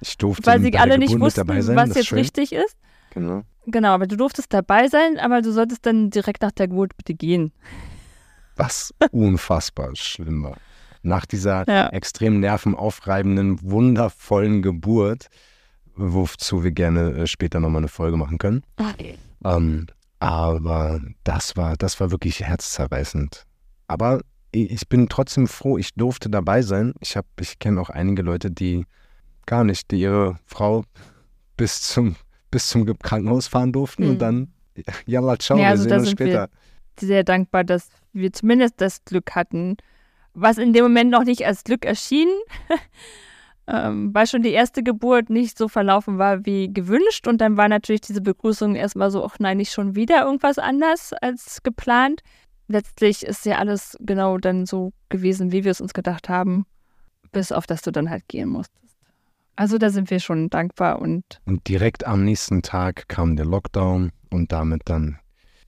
Ich durfte weil sie alle nicht wussten, dabei sein, was jetzt schön. richtig ist. Genau. Genau, aber du durftest dabei sein, aber du solltest dann direkt nach der Geburt bitte gehen. Was unfassbar schlimm war. Nach dieser Ja. extrem nervenaufreibenden, wundervollen Geburt, wozu wir gerne äh, später nochmal eine Folge machen können. Ähm, aber das war, das war wirklich herzzerreißend. Aber ich bin trotzdem froh, ich durfte dabei sein. Ich habe, ich kenne auch einige Leute, die gar nicht, die ihre Frau bis zum, bis zum Krankenhaus fahren durften Mhm. und dann, ja, ciao, Ja, wir also sehen da uns wir- später. sehr dankbar, dass wir zumindest das Glück hatten, was in dem Moment noch nicht als Glück erschien, ähm, weil schon die erste Geburt nicht so verlaufen war wie gewünscht. Und dann war natürlich diese Begrüßung erstmal so, ach nein, nicht schon wieder irgendwas anders als geplant. Letztlich ist ja alles genau dann so gewesen, wie wir es uns gedacht haben, bis auf dass du dann halt gehen musstest. Also da sind wir schon dankbar und Und direkt am nächsten Tag kam der Lockdown und damit dann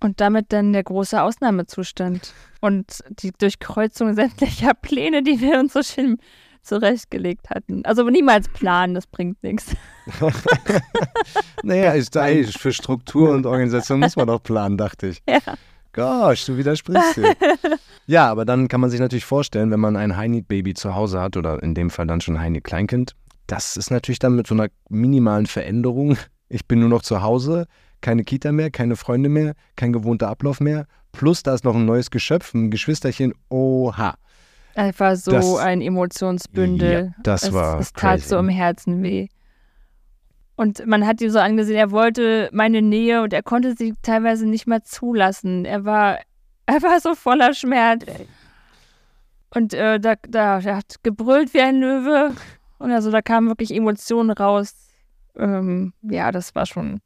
Und damit dann der große Ausnahmezustand und die Durchkreuzung sämtlicher Pläne, die wir uns so schön zurechtgelegt hatten. Also niemals planen, das bringt nichts. Naja, ist da, ey, für Struktur und Organisation muss man doch planen, dachte ich. Ja. Gosh, du widersprichst dir. ja, aber dann kann man sich natürlich vorstellen, wenn man ein High-Need-Baby zu Hause hat oder in dem Fall dann schon ein High-Need-Kleinkind, das ist natürlich dann mit so einer minimalen Veränderung. Ich bin nur noch zu Hause, keine Kita mehr, keine Freunde mehr, kein gewohnter Ablauf mehr. Plus da ist noch ein neues Geschöpf, ein Geschwisterchen. Oha. Einfach so Das- ein Emotionsbündel. Ja, das es, war es tat crazy. so im Herzen weh. Und man hat ihm so angesehen, er wollte meine Nähe und er konnte sie teilweise nicht mal zulassen. Er war, er war so voller Schmerz. Und äh, da, da, er hat gebrüllt wie ein Löwe. Und also da kamen wirklich Emotionen raus. Ähm, ja, das war schon,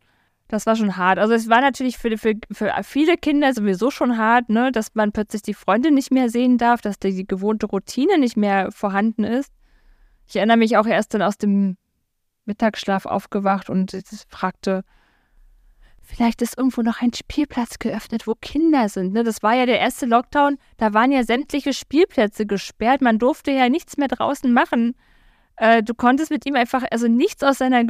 das war schon hart. Also es war natürlich für, für, für viele Kinder sowieso schon hart, ne, dass man plötzlich die Freunde nicht mehr sehen darf, dass die, die gewohnte Routine nicht mehr vorhanden ist. Ich erinnere mich auch erst dann aus dem Mittagsschlaf aufgewacht und fragte, vielleicht ist irgendwo noch ein Spielplatz geöffnet, wo Kinder sind. Ne? Das war ja der erste Lockdown, da waren ja sämtliche Spielplätze gesperrt, man durfte ja nichts mehr draußen machen. Äh, du konntest mit ihm einfach, also nichts aus, seiner,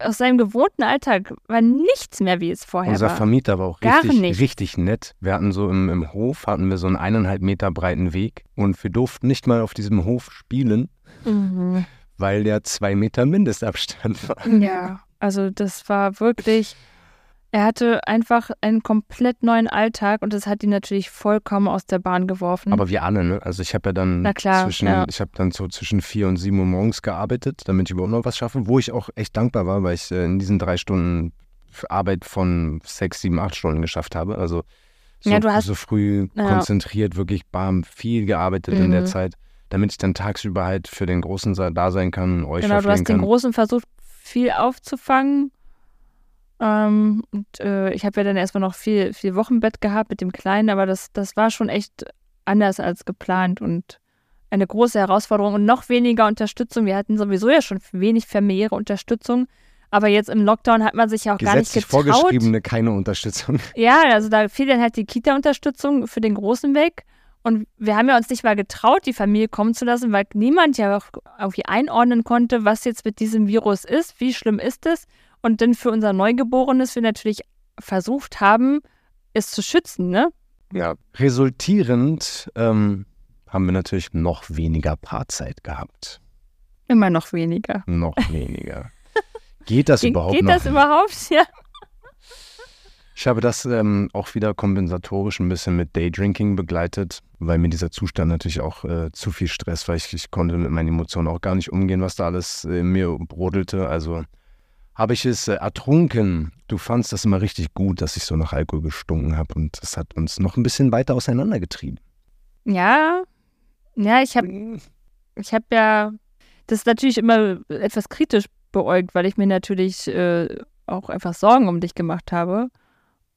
aus seinem gewohnten Alltag, war nichts mehr, wie es vorher Unser war. Vermieter war auch Gar richtig, nicht. richtig nett. Wir hatten so im, im Hof, hatten wir so einen eineinhalb Meter breiten Weg und wir durften nicht mal auf diesem Hof spielen, Mhm. weil der zwei Meter Mindestabstand war. Ja. Also das war wirklich, er hatte einfach einen komplett neuen Alltag und das hat ihn natürlich vollkommen aus der Bahn geworfen. Aber wir alle, ne? Also ich habe ja dann klar, zwischen, ja. ich habe dann so zwischen vier und sieben Uhr morgens gearbeitet, damit ich überhaupt noch was schaffe, wo ich auch echt dankbar war, weil ich äh, in diesen drei Stunden Arbeit von sechs, sieben, acht Stunden geschafft habe. Also so, Ja, hast- so früh Ja. konzentriert, wirklich bam, viel gearbeitet in der Mhm. Zeit, damit ich dann tagsüber halt für den Großen da sein kann, euch genau, du hast den kann. Großen versucht, viel aufzufangen. Ähm, und äh, ich habe ja dann erstmal noch viel, viel Wochenbett gehabt mit dem Kleinen, aber das, das war schon echt anders als geplant und eine große Herausforderung und noch weniger Unterstützung. Wir hatten sowieso ja schon wenig familiäre Unterstützung, aber jetzt im Lockdown hat man sich ja auch gar nicht getraut. vorgeschriebene keine Unterstützung. Ja, also da fiel dann halt die Kita-Unterstützung für den Großen weg. Und wir haben ja uns nicht mal getraut, die Familie kommen zu lassen, weil niemand ja auch irgendwie einordnen konnte, was jetzt mit diesem Virus ist, wie schlimm ist es. Und dann für unser Neugeborenes wir natürlich versucht haben, es zu schützen, ne? Ja. Resultierend ähm, haben wir natürlich noch weniger Paarzeit gehabt. Immer noch weniger. Noch weniger. Geht das Ge- überhaupt Geht noch? das überhaupt? Ja. Ich habe das ähm, auch wieder kompensatorisch ein bisschen mit Daydrinking begleitet, weil mir dieser Zustand natürlich auch äh, zu viel Stress war. Ich, ich konnte mit meinen Emotionen auch gar nicht umgehen, was da alles äh, in mir brodelte. Also habe ich es äh, ertrunken. Du fandst das immer richtig gut, dass ich so nach Alkohol gestunken habe und das hat uns noch ein bisschen weiter auseinandergetrieben. Ja. Ja, ich habe ich habe ja das natürlich immer etwas kritisch beäugt, weil ich mir natürlich äh, auch einfach Sorgen um dich gemacht habe.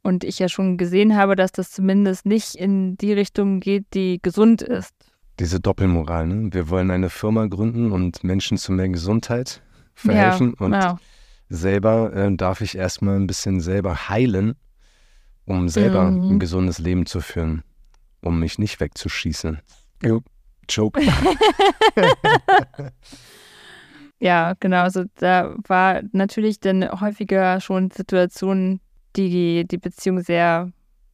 Und ich ja schon gesehen habe, dass das zumindest nicht in die Richtung geht, die gesund ist. Diese Doppelmoral, ne? Wir wollen eine Firma gründen und Menschen zu mehr Gesundheit verhelfen ja, und ja. Selber äh, darf ich erstmal ein bisschen selber heilen, um selber Mhm. ein gesundes Leben zu führen, um mich nicht wegzuschießen. Jo. Joke. Ja, genau. Also da war natürlich dann häufiger schon Situationen, die die, die Beziehung sehr,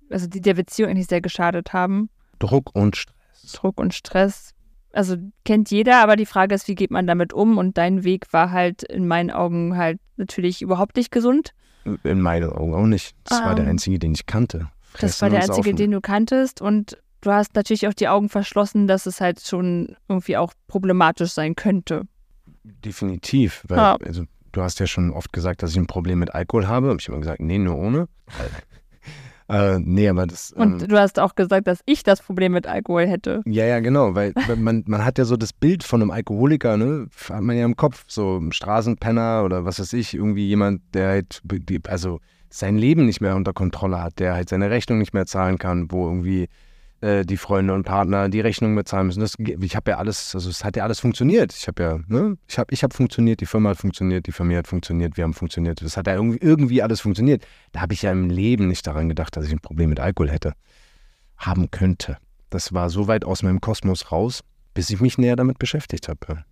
also die der Beziehung eigentlich sehr geschadet haben. Druck und Stress. Druck und Stress. Also kennt jeder, aber die Frage ist, wie geht man damit um? Und dein Weg war halt in meinen Augen halt natürlich überhaupt nicht gesund. In meinen Augen auch nicht. Das war der Ähm, einzige, den ich kannte. Das Fressen war der einzige, den du kanntest. Und du hast natürlich auch die Augen verschlossen, dass es halt schon irgendwie auch problematisch sein könnte. Definitiv, weil Ja. also, du hast ja schon oft gesagt, dass ich ein Problem mit Alkohol habe. Habe ich immer gesagt, nee, nur ohne. äh, nee, aber das. Und ähm, du hast auch gesagt, dass ich das Problem mit Alkohol hätte. Ja, ja, genau, weil man, man hat ja so das Bild von einem Alkoholiker, ne, hat man ja im Kopf, so ein Straßenpenner oder was weiß ich, irgendwie jemand, der halt, also sein Leben nicht mehr unter Kontrolle hat, der halt seine Rechnung nicht mehr zahlen kann, wo irgendwie äh, die Freunde und Partner die Rechnung bezahlen müssen. Das, ich habe ja alles, also es hat ja alles funktioniert. Ich habe ja, ne, ich habe ich hab funktioniert, die Firma hat funktioniert, die Familie hat funktioniert, wir haben funktioniert. Das hat ja irgendwie, irgendwie alles funktioniert. Da habe ich ja im Leben nicht daran gedacht, dass ich ein Problem mit Alkohol hätte, haben könnte. Das war so weit aus meinem Kosmos raus, bis ich mich näher damit beschäftigt habe.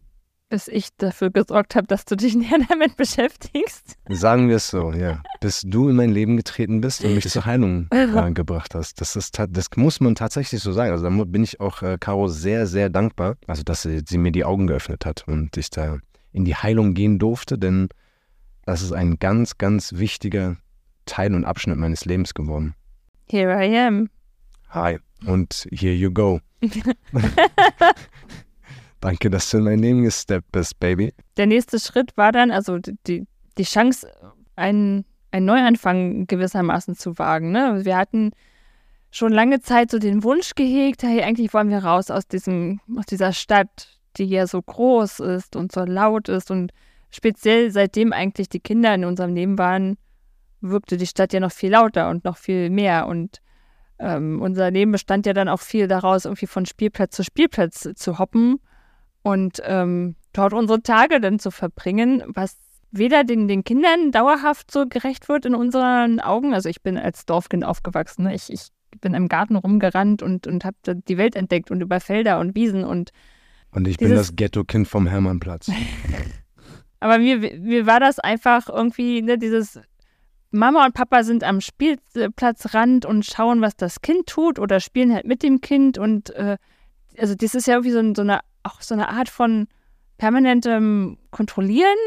Bis ich dafür gesorgt habe, dass du dich näher damit beschäftigst. Sagen wir es so, ja. Bis du in mein Leben getreten bist und mich zur Heilung äh, gebracht hast. Das, ist, das muss man tatsächlich so sagen. Also da bin ich auch äh, Caro sehr, sehr dankbar, also dass sie, sie mir die Augen geöffnet hat und ich da in die Heilung gehen durfte, denn das ist ein ganz, ganz wichtiger Teil und Abschnitt meines Lebens geworden. Here I am. Hi und here you go. Danke, dass du in mein Leben gesteppt bist, Baby. Der nächste Schritt war dann, also die, die Chance, einen, einen Neuanfang gewissermaßen zu wagen. Ne? Wir hatten schon lange Zeit so den Wunsch gehegt, hey, eigentlich wollen wir raus aus, diesem, aus dieser Stadt, die ja so groß ist und so laut ist. Und speziell seitdem eigentlich die Kinder in unserem Leben waren, wirkte die Stadt ja noch viel lauter und noch viel mehr. Und ähm, unser Leben bestand ja dann auch viel daraus, irgendwie von Spielplatz zu Spielplatz zu hoppen und ähm, dort unsere Tage dann zu verbringen, was weder den, den Kindern dauerhaft so gerecht wird in unseren Augen. Also ich bin als Dorfkind aufgewachsen. Ne? Ich, ich bin im Garten rumgerannt und, und habe die Welt entdeckt und über Felder und Wiesen und Und ich bin das Ghetto-Kind vom Hermannplatz. aber mir, mir war das einfach irgendwie, ne, dieses Mama und Papa sind am Spielplatzrand und schauen, was das Kind tut oder spielen halt mit dem Kind und äh, also das ist ja irgendwie so, so eine auch so eine Art von permanentem Kontrollieren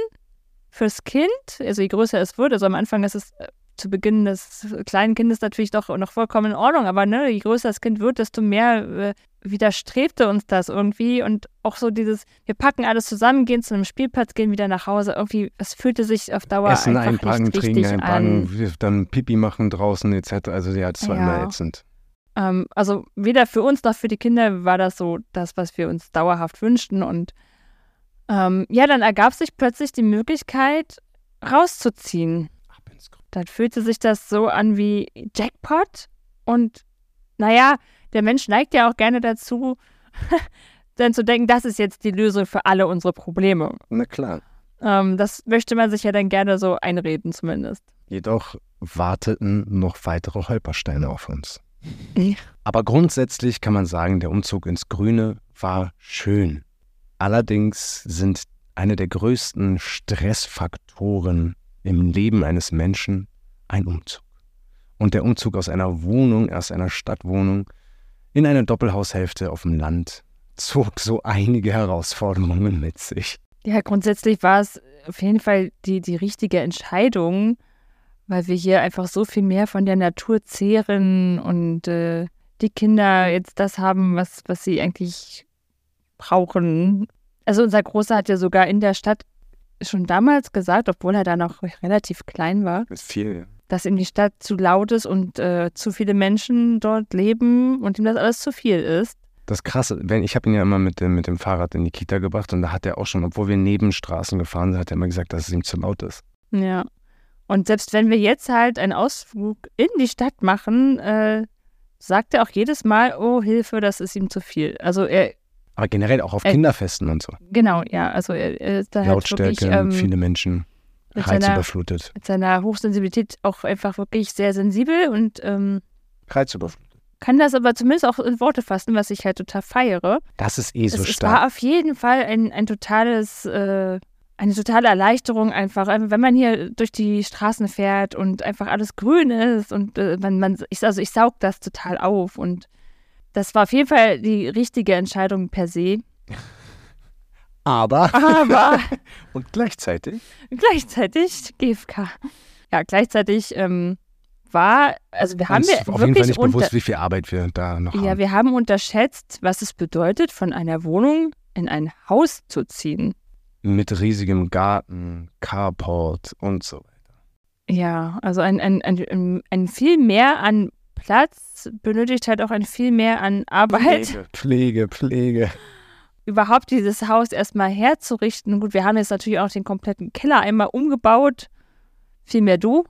fürs Kind, also je größer es wird, also am Anfang ist es äh, zu Beginn des kleinen Kindes natürlich doch noch vollkommen in Ordnung, aber ne, je größer das Kind wird, desto mehr äh, widerstrebte uns das irgendwie und auch so dieses, wir packen alles zusammen, gehen zu einem Spielplatz, gehen wieder nach Hause, irgendwie, es fühlte sich auf Dauer Essen einfach einpacken, nicht trinken richtig einpacken, an. dann Pipi machen draußen etc. Also ja, das war Ja. immer ätzend. Ähm, also weder für uns noch für die Kinder war das so das, was wir uns dauerhaft wünschten und ähm, ja, dann ergab sich plötzlich die Möglichkeit, rauszuziehen. Dann fühlte sich das so an wie Jackpot. Und naja, der Mensch neigt ja auch gerne dazu, dann zu denken, das ist jetzt die Lösung für alle unsere Probleme. Na klar. Ähm, das möchte man sich ja dann gerne so einreden, zumindest. Jedoch warteten noch weitere Holpersteine auf uns. Aber grundsätzlich kann man sagen, der Umzug ins Grüne war schön. Allerdings sind eine der größten Stressfaktoren im Leben eines Menschen ein Umzug. Und der Umzug aus einer Wohnung, aus einer Stadtwohnung, in eine Doppelhaushälfte auf dem Land zog so einige Herausforderungen mit sich. Ja, grundsätzlich war es auf jeden Fall die, die richtige Entscheidung, weil wir hier einfach so viel mehr von der Natur zehren und äh, die Kinder jetzt das haben, was, was sie eigentlich brauchen. Also unser Großer hat ja sogar in der Stadt schon damals gesagt, obwohl er da noch relativ klein war, viel. dass ihm die Stadt zu laut ist und äh, zu viele Menschen dort leben und ihm das alles zu viel ist. Das Krasse, wenn, ich habe ihn ja immer mit dem, mit dem Fahrrad in die Kita gebracht und da hat er auch schon, obwohl wir Nebenstraßen gefahren sind, hat er immer gesagt, dass es ihm zu laut ist. Ja. Und selbst wenn wir jetzt halt einen Ausflug in die Stadt machen, äh, sagt er auch jedes Mal, oh Hilfe, das ist ihm zu viel. Also er, Aber generell auch auf Äh, Kinderfesten und so. genau, ja, also er, er ist da halt Lautstärke, wirklich ähm, viele Menschen, seiner- reizüberflutet. mit seiner Hochsensibilität auch einfach wirklich sehr sensibel und ähm, Reizüberflutet. kann das aber zumindest auch in Worte fassen, was ich halt total feiere. Das ist eh so es, es stark. war auf jeden Fall ein, ein totales, äh, eine totale Erleichterung einfach, einfach, wenn man hier durch die Straßen fährt und einfach alles grün ist und äh, man, man ich, also ich saug das total auf und das war auf jeden Fall die richtige Entscheidung per se. Aber Aber und gleichzeitig gleichzeitig GFK. Ja, gleichzeitig ähm, war, also wir haben uns wir auf jeden Fall nicht bewusst, wie viel Arbeit wir da noch ja, haben. wir haben unterschätzt, was es bedeutet, von einer Wohnung in ein Haus zu ziehen. Mit riesigem Garten, Carport und so weiter. Ja, also ein, ein, ein, ein, viel mehr an Platz benötigt halt auch ein viel mehr an Arbeit, Pflege, Pflege, Pflege. überhaupt dieses Haus erstmal herzurichten. Gut, wir haben jetzt natürlich auch den kompletten Keller einmal umgebaut, viel mehr du.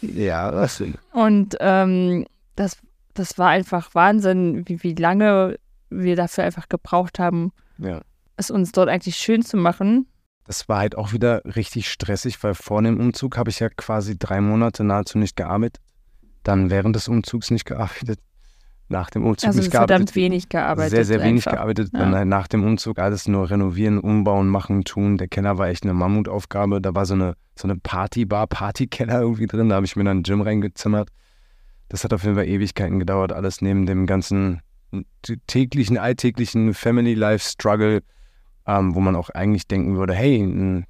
Ja, das Und ähm, das, das war einfach Wahnsinn, wie, wie lange wir dafür einfach gebraucht haben, ja. Es uns dort eigentlich schön zu machen. Das war halt auch wieder richtig stressig, weil vor dem Umzug habe ich ja quasi drei Monate nahezu nicht gearbeitet. Dann während des Umzugs nicht gearbeitet. Nach dem Umzug Also nicht verdammt gearbeitet. wenig gearbeitet. Sehr, sehr wenig einfach. gearbeitet. Ja. Dann halt nach dem Umzug alles nur renovieren, umbauen, machen, tun. Der Keller war echt eine Mammutaufgabe. Da war so eine, so eine Partybar, Partykeller irgendwie drin. Da habe ich mir dann ein Gym reingezimmert. Das hat auf jeden Fall Ewigkeiten gedauert. Alles neben dem ganzen täglichen, alltäglichen Family Life Struggle, ähm, wo man auch eigentlich denken würde, hey, ein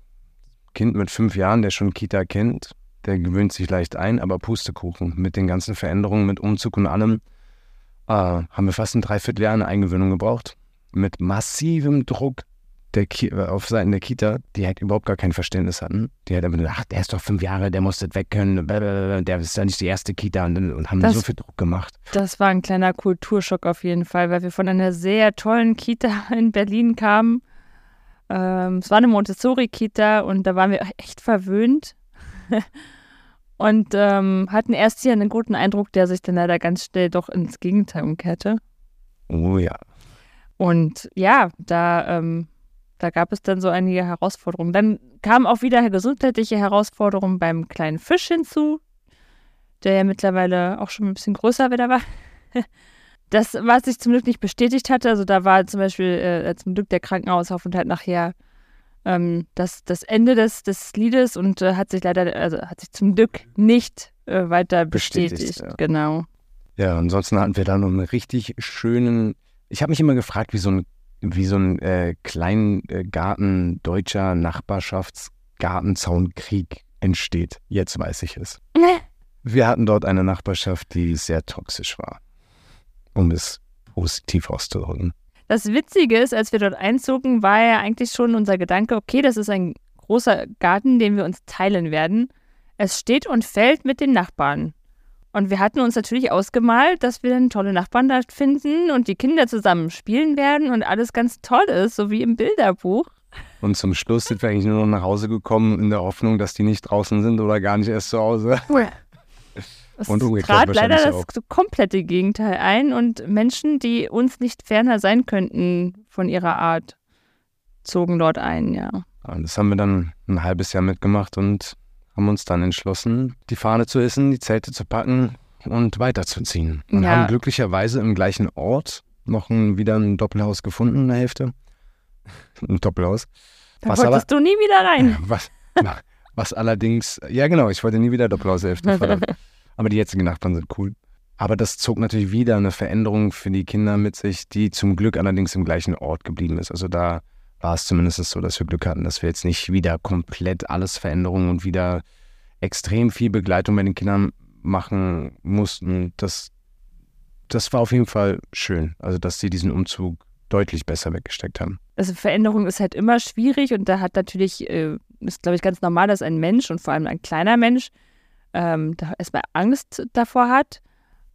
Kind mit fünf Jahren, der schon Kita kennt, der gewöhnt sich leicht ein, aber Pustekuchen mit den ganzen Veränderungen, mit Umzug und allem, äh, haben wir fast ein Dreivierteljahr eine Eingewöhnung gebraucht. Mit massivem Druck der Ki äh, auf Seiten der Kita, die halt überhaupt gar kein Verständnis hatten. Die halt einfach gesagt, ach, der ist doch fünf Jahre, der muss das weg können, der ist ja nicht die erste Kita und, und haben Das- so viel Druck gemacht. Das war ein kleiner Kulturschock auf jeden Fall, weil wir von einer sehr tollen Kita in Berlin kamen. Ähm, es war eine Montessori-Kita und da waren wir echt verwöhnt. und ähm, hatten erst hier einen guten Eindruck, der sich dann leider ganz schnell doch ins Gegenteil umkehrte. Oh ja. Und ja, da, ähm, da gab es dann so einige Herausforderungen. Dann kamen auch wieder gesundheitliche Herausforderungen beim kleinen Fisch hinzu, der ja mittlerweile auch schon ein bisschen größer wieder war. Das, was sich zum Glück nicht bestätigt hatte, also da war zum Beispiel äh, zum Glück der Krankenhausaufenthalt nachher ähm, das, das Ende des, des Liedes und äh, hat sich leider, also hat sich zum Glück nicht äh, weiter Bestätigt, bestätigt. ja. Genau. Ja, ansonsten hatten wir da noch einen richtig schönen. Ich habe mich immer gefragt, wie so ein, wie so ein äh, kleinen äh, Garten deutscher Gartenzaunkrieg entsteht. Jetzt weiß ich es. Wir hatten dort eine Nachbarschaft, die sehr toxisch war, um es positiv auszudrücken. Das Witzige ist, als wir dort einzogen, war ja eigentlich schon unser Gedanke, okay, das ist ein großer Garten, den wir uns teilen werden. Es steht und fällt mit den Nachbarn. Und wir hatten uns natürlich ausgemalt, dass wir dann tolle Nachbarn da finden und die Kinder zusammen spielen werden und alles ganz toll ist, so wie im Bilderbuch. Und zum Schluss sind wir eigentlich nur noch nach Hause gekommen in der Hoffnung, dass die nicht draußen sind oder gar nicht erst zu Hause. Es und umgekehrt trat leider das auch. komplette Gegenteil ein und Menschen, die uns nicht ferner sein könnten von ihrer Art, zogen dort ein, ja. Das haben wir dann ein halbes Jahr mitgemacht und haben uns dann entschlossen, die Fahne zu essen, die Zelte zu packen und weiterzuziehen. Und ja. haben glücklicherweise im gleichen Ort noch ein, wieder ein Doppelhaus gefunden in der Hälfte. ein Doppelhaus. Da was wolltest aber, du nie wieder rein. Was, was allerdings, ja genau, ich wollte nie wieder Doppelhaushälfte. aber die jetzigen Nachbarn sind cool. Aber das zog natürlich wieder eine Veränderung für die Kinder mit sich, die zum Glück allerdings im gleichen Ort geblieben ist. Also da war es zumindest so, dass wir Glück hatten, dass wir jetzt nicht wieder komplett alles Veränderungen und wieder extrem viel Begleitung bei den Kindern machen mussten. Das, das war auf jeden Fall schön. Also, dass sie diesen Umzug deutlich besser weggesteckt haben. Also Veränderung ist halt immer schwierig und da hat natürlich, äh, ist glaube ich ganz normal, dass ein Mensch und vor allem ein kleiner Mensch ähm, da erstmal Angst davor hat.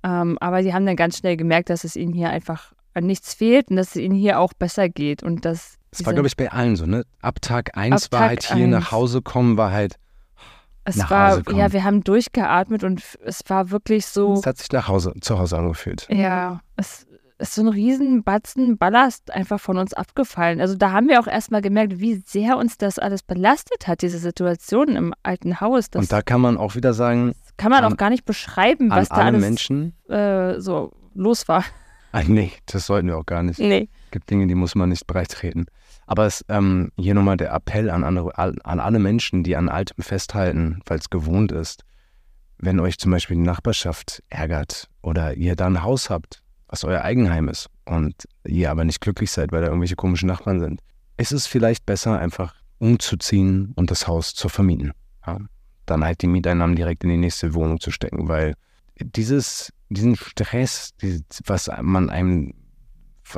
Ähm, aber sie haben dann ganz schnell gemerkt, dass es ihnen hier einfach an nichts fehlt und dass es ihnen hier auch besser geht und dass das war, glaube ich, bei allen so, ne? Ab Tag 1 war Tag halt hier 1. nach Hause kommen, war halt. Es nach war, Hause kommen. ja, wir haben durchgeatmet und es war wirklich so. Es hat sich nach Hause, zu Hause angefühlt. Ja, es ist so ein riesen Batzen Ballast einfach von uns abgefallen. Also da haben wir auch erstmal gemerkt, wie sehr uns das alles belastet hat, diese Situation im alten Haus. Das und da kann man auch wieder sagen. Kann man an, auch gar nicht beschreiben, was da alles Menschen, äh, so los war. Ah, nee, das sollten wir auch gar nicht. Nee. Es gibt Dinge, die muss man nicht breittreten. Aber es, ähm, hier nochmal der Appell an, andere, an alle Menschen, die an Altem festhalten, weil es gewohnt ist. Wenn euch zum Beispiel die Nachbarschaft ärgert oder ihr da ein Haus habt, was euer Eigenheim ist und ihr aber nicht glücklich seid, weil da irgendwelche komischen Nachbarn sind, ist es vielleicht besser, einfach umzuziehen und das Haus zu vermieten. Ja? Dann halt die Mieteinnahmen direkt in die nächste Wohnung zu stecken, weil dieses, diesen Stress, was man einem,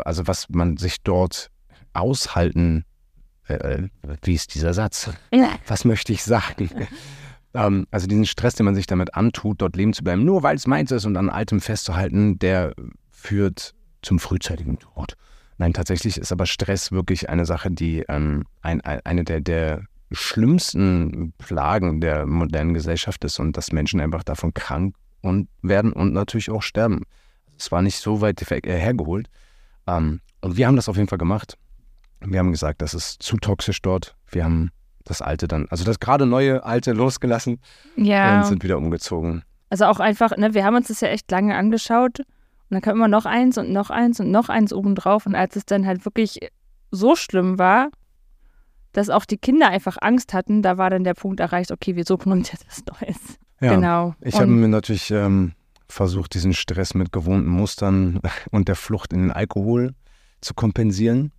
also was man sich dort aushalten, äh, äh, wie ist dieser Satz? Was möchte ich sagen? ähm, also diesen Stress, den man sich damit antut, dort leben zu bleiben, nur weil es meins ist und an Altem festzuhalten, der führt zum frühzeitigen Tod. Nein, tatsächlich ist aber Stress wirklich eine Sache, die ähm, ein, ein, eine der, der schlimmsten Plagen der modernen Gesellschaft ist und dass Menschen einfach davon krank und werden und natürlich auch sterben. Es war nicht so weit hergeholt. Ähm, und wir haben das auf jeden Fall gemacht. Wir haben gesagt, das ist zu toxisch dort. Wir haben das alte dann, also das gerade neue alte losgelassen ja. und sind wieder umgezogen. Also auch einfach, ne, wir haben uns das ja echt lange angeschaut und dann kam immer noch eins und noch eins und noch eins obendrauf und als es dann halt wirklich so schlimm war, dass auch die Kinder einfach Angst hatten, da war dann der Punkt erreicht, okay, wir suchen uns jetzt was Neues. Ja, genau. Ich habe mir natürlich ähm, versucht, diesen Stress mit gewohnten Mustern und der Flucht in den Alkohol zu kompensieren.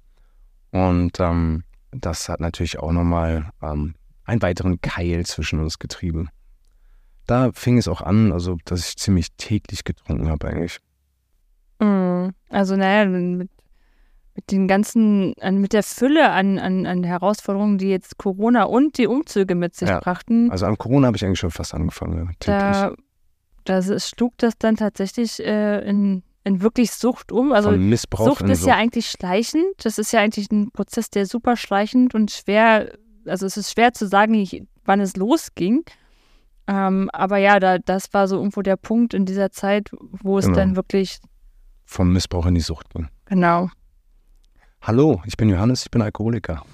Und ähm, das hat natürlich auch nochmal ähm, einen weiteren Keil zwischen uns getrieben. Da fing es auch an, also dass ich ziemlich täglich getrunken habe eigentlich. Mm, also naja, mit, mit den ganzen, mit der Fülle an, an, an Herausforderungen, die jetzt Corona und die Umzüge mit sich ja, brachten. Also an Corona habe ich eigentlich schon fast angefangen. Ja, da, da schlug das dann tatsächlich äh, in in wirklich Sucht um. Also Missbrauch Sucht ist Sucht. ja eigentlich schleichend. Das ist ja eigentlich ein Prozess, der super schleichend und schwer, also es ist schwer zu sagen, wann es losging. Ähm, aber ja, da, das war so irgendwo der Punkt in dieser Zeit, wo es genau. dann wirklich vom Missbrauch in die Sucht ging. Genau. Hallo, ich bin Johannes, ich bin Alkoholiker.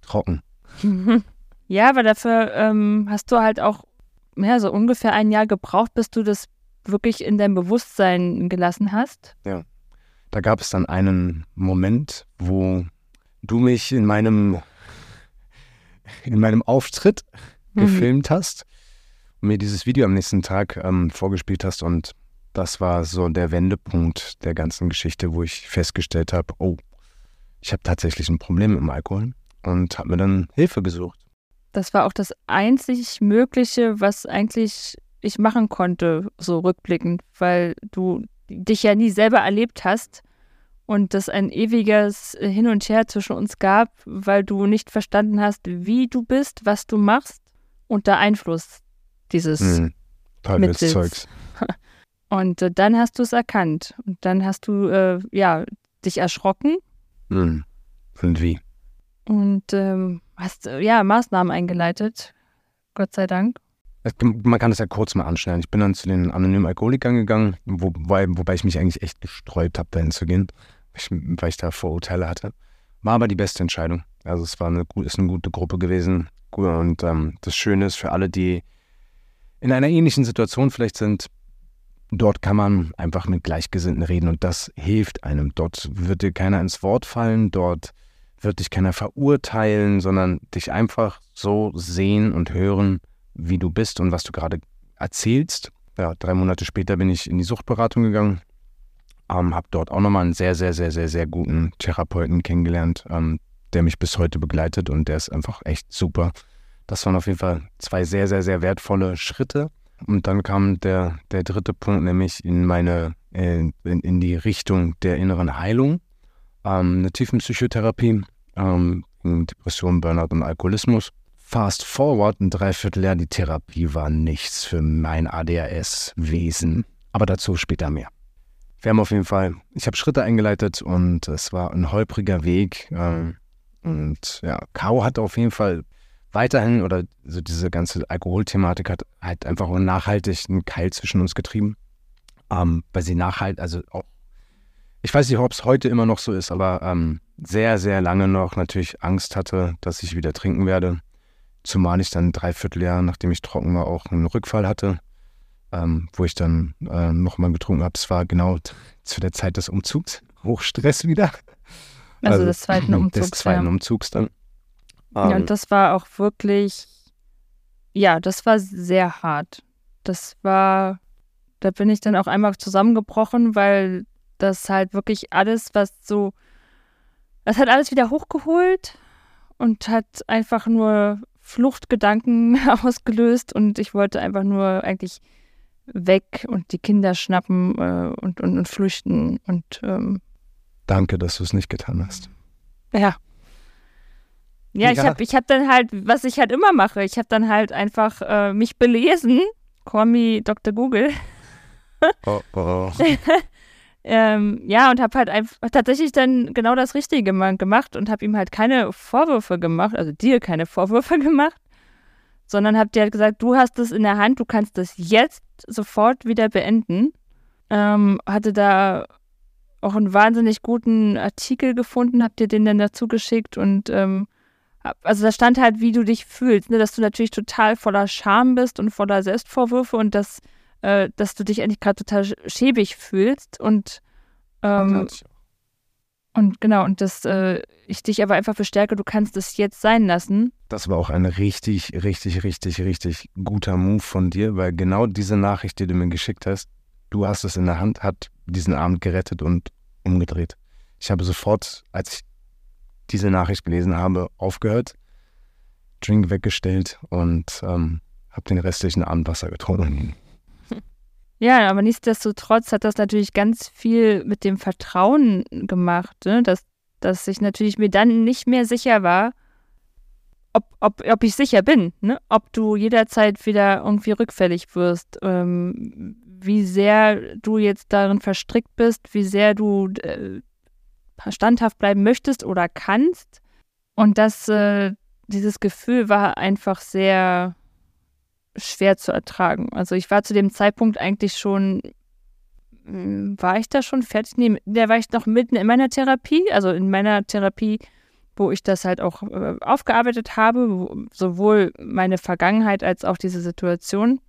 Trocken. ja, aber dafür ähm, hast du halt auch ja, so ungefähr ein Jahr gebraucht, bis du das wirklich in dein Bewusstsein gelassen hast? Ja. Da gab es dann einen Moment, wo du mich in meinem, in meinem Auftritt mhm. gefilmt hast und mir dieses Video am nächsten Tag ähm, vorgespielt hast. Und das war so der Wendepunkt der ganzen Geschichte, wo ich festgestellt habe, oh, ich habe tatsächlich ein Problem mit dem Alkohol und habe mir dann Hilfe gesucht. das war auch das einzig Mögliche, was eigentlich ich machen konnte, so rückblickend, weil du dich ja nie selber erlebt hast und es ein ewiges Hin und Her zwischen uns gab, weil du nicht verstanden hast, wie du bist, was du machst und der Einfluss dieses mhm. Mittels. Zeugs. Und äh, dann hast du es erkannt und dann hast du äh, ja dich erschrocken. Mhm. Und wie? Und ähm, hast äh, ja Maßnahmen eingeleitet, Gott sei Dank. Man kann das ja kurz mal anschneiden. Ich bin dann zu den anonymen Alkoholikern gegangen, wobei, wobei ich mich eigentlich echt gesträubt habe, dahin zu gehen, weil ich da Vorurteile hatte. War aber die beste Entscheidung. Also es war eine, ist eine gute Gruppe gewesen. Und ähm, das Schöne ist für alle, die in einer ähnlichen Situation vielleicht sind, dort kann man einfach mit Gleichgesinnten reden und das hilft einem. Dort wird dir keiner ins Wort fallen, dort wird dich keiner verurteilen, sondern dich einfach so sehen und hören, wie du bist und was du gerade erzählst. Ja, drei Monate später bin ich in die Suchtberatung gegangen, ähm, habe dort auch nochmal einen sehr, sehr, sehr, sehr, sehr guten Therapeuten kennengelernt, ähm, der mich bis heute begleitet und der ist einfach echt super. Das waren auf jeden Fall zwei sehr, sehr, sehr wertvolle Schritte. Und dann kam der, der dritte Punkt, nämlich in meine, äh, in, in die Richtung der inneren Heilung. Ähm, eine Tiefenpsychotherapie, ähm, Depression, Burnout und Alkoholismus. Fast forward, ein Dreivierteljahr, die Therapie war nichts für mein ADHS-Wesen. Aber dazu später mehr. Wir haben auf jeden Fall, ich habe Schritte eingeleitet und es war ein holpriger Weg. Ähm, und ja, Caro hat auf jeden Fall weiterhin oder so diese ganze Alkoholthematik hat halt einfach nachhaltig einen Keil zwischen uns getrieben. Ähm, weil sie nachhaltig, also auch, ich weiß nicht, ob es heute immer noch so ist, aber ähm, sehr, sehr lange noch natürlich Angst hatte, dass ich wieder trinken werde. Zumal ich dann dreiviertel Jahr, nachdem ich trocken war, auch einen Rückfall hatte, ähm, wo ich dann äh, nochmal getrunken habe. Es war genau zu der Zeit des Umzugs. Hochstress wieder. Also, also des zweiten Umzugs. Des zweiten ja. Umzugs dann. Ja, und ähm, das war auch wirklich, ja, das war sehr hart. Das war, da bin ich dann auch einmal zusammengebrochen, weil das halt wirklich alles, was so, das hat alles wieder hochgeholt und hat einfach nur Fluchtgedanken ausgelöst und ich wollte einfach nur eigentlich weg und die Kinder schnappen äh, und, und, und, flüchten und ähm, Danke, dass du es nicht getan hast. Ja. Ja, ja. ich habe ich hab dann halt, was ich halt immer mache, ich habe dann halt einfach äh, mich belesen, call me Dr. Google. Oh, oh. Ähm, ja, und habe halt einfach tatsächlich dann genau das Richtige gemacht und habe ihm halt keine Vorwürfe gemacht, also dir keine Vorwürfe gemacht, sondern habe dir halt gesagt, du hast es in der Hand, du kannst das jetzt sofort wieder beenden. Ähm, hatte da auch einen wahnsinnig guten Artikel gefunden, hab dir den dann dazu geschickt und ähm, also da stand halt, wie du dich fühlst, ne? dass du natürlich total voller Scham bist und voller Selbstvorwürfe und dass äh, dass du dich eigentlich gerade total schäbig fühlst und ähm, und genau, und dass äh, ich dich aber einfach bestärke, du kannst es jetzt sein lassen. Das war auch ein richtig, richtig, richtig, richtig guter Move von dir, weil genau diese Nachricht, die du mir geschickt hast, du hast es in der Hand, hat diesen Abend gerettet und umgedreht. Ich habe sofort, als ich diese Nachricht gelesen habe, aufgehört, Drink weggestellt und ähm, habe den restlichen Abend Wasser getrunken. Ja, aber nichtsdestotrotz hat das natürlich ganz viel mit dem Vertrauen gemacht, ne? dass, dass ich natürlich mir dann nicht mehr sicher war, ob, ob, ob ich sicher bin, ne? ob du jederzeit wieder irgendwie rückfällig wirst, ähm, wie sehr du jetzt darin verstrickt bist, wie sehr du äh, standhaft bleiben möchtest oder kannst. Und das, äh, dieses Gefühl war einfach sehr, schwer zu ertragen. Also ich war zu dem Zeitpunkt eigentlich schon, hm, war ich da schon fertig? Nee, da war ich noch mitten in meiner Therapie, also in meiner Therapie, wo ich das halt auch äh, aufgearbeitet habe, wo, sowohl meine Vergangenheit als auch diese Situation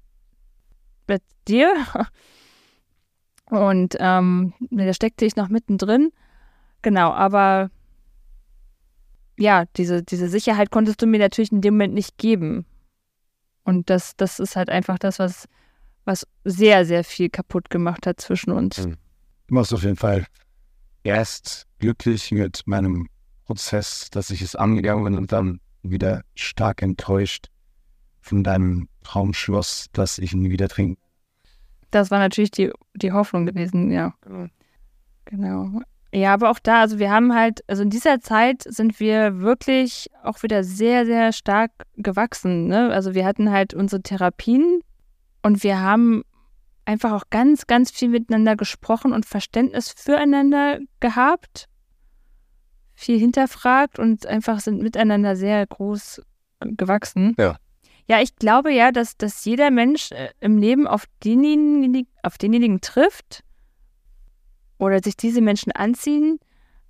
mit dir. Und ähm, da steckte ich noch mittendrin. Genau, aber ja, diese, diese Sicherheit konntest du mir natürlich in dem Moment nicht geben. Und das, das ist halt einfach das, was, was sehr, sehr viel kaputt gemacht hat zwischen uns. Hm. Du warst auf jeden Fall erst glücklich mit meinem Prozess, dass ich es angegangen bin und dann wieder stark enttäuscht von deinem Traumschloss, das ich nie wieder trinken. Das war natürlich die, die Hoffnung gewesen, ja. Genau. Ja, aber auch da, also wir haben halt, also in dieser Zeit sind wir wirklich auch wieder sehr, sehr stark gewachsen. Ne? Also wir hatten halt unsere Therapien und wir haben einfach auch ganz, ganz viel miteinander gesprochen und Verständnis füreinander gehabt, viel hinterfragt und einfach sind miteinander sehr groß gewachsen. Ja. Ja, ich glaube ja, dass, dass jeder Mensch äh, im Leben auf denjenigen, auf denjenigen trifft oder sich diese Menschen anziehen,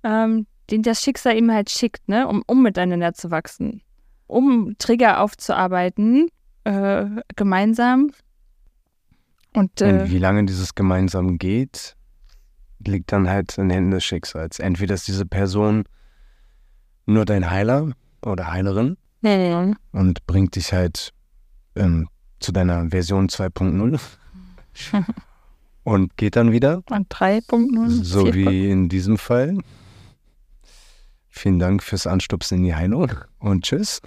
ähm, den das Schicksal ihm halt schickt, ne, um, um miteinander zu wachsen, um Trigger aufzuarbeiten, äh, gemeinsam. Und, äh, Und wie lange dieses gemeinsam geht, liegt dann halt in den Händen des Schicksals. Entweder ist diese Person nur dein Heiler oder Heilerin. Und bringt dich halt ähm, zu deiner Version 2.0 und geht dann wieder. Und 3.0. So wie in diesem Fall. Vielen Dank fürs Anstupsen in die Heilung und tschüss.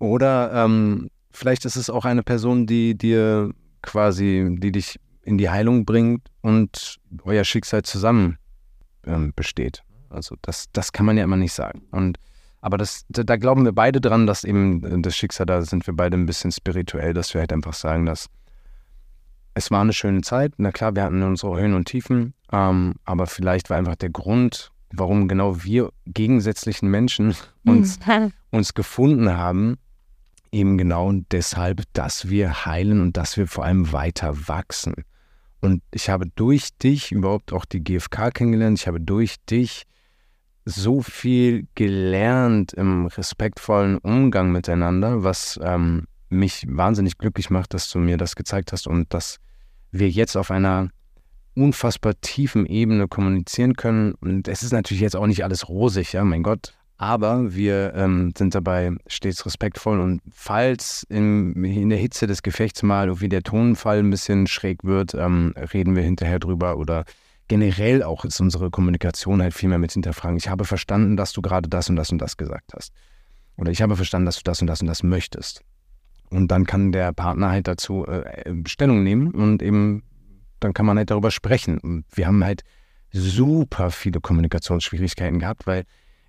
Oder ähm, vielleicht ist es auch eine Person, die dir quasi, die dich in die Heilung bringt und euer Schicksal zusammen ähm, besteht. Also das, das kann man ja immer nicht sagen. Und aber das, da glauben wir beide dran, dass eben äh, das Schicksal, da sind wir beide ein bisschen spirituell, dass wir halt einfach sagen, dass es war eine schöne Zeit. Na klar, wir hatten unsere Höhen und Tiefen, ähm, aber vielleicht war einfach der Grund, warum genau wir gegensätzlichen Menschen uns, uns gefunden haben, eben genau deshalb, dass wir heilen und dass wir vor allem weiter wachsen. Und ich habe durch dich überhaupt auch die GfK kennengelernt. Ich habe durch dich so viel gelernt im respektvollen Umgang miteinander, was ähm, mich wahnsinnig glücklich macht, dass du mir das gezeigt hast und dass wir jetzt auf einer unfassbar tiefen Ebene kommunizieren können. Und es ist natürlich jetzt auch nicht alles rosig, ja, mein Gott. Aber wir ähm, sind dabei stets respektvoll und falls in, in, der Hitze des Gefechts mal irgendwie der Tonfall ein bisschen schräg wird, ähm, reden wir hinterher drüber oder generell auch ist unsere Kommunikation halt viel mehr mit hinterfragen. Ich habe verstanden, dass du gerade das und das und das gesagt hast. Oder ich habe verstanden, dass du das und das und das möchtest. Und dann kann der Partner halt dazu äh, Stellung nehmen und eben dann kann man halt darüber sprechen. Und wir haben halt super viele Kommunikationsschwierigkeiten gehabt, weil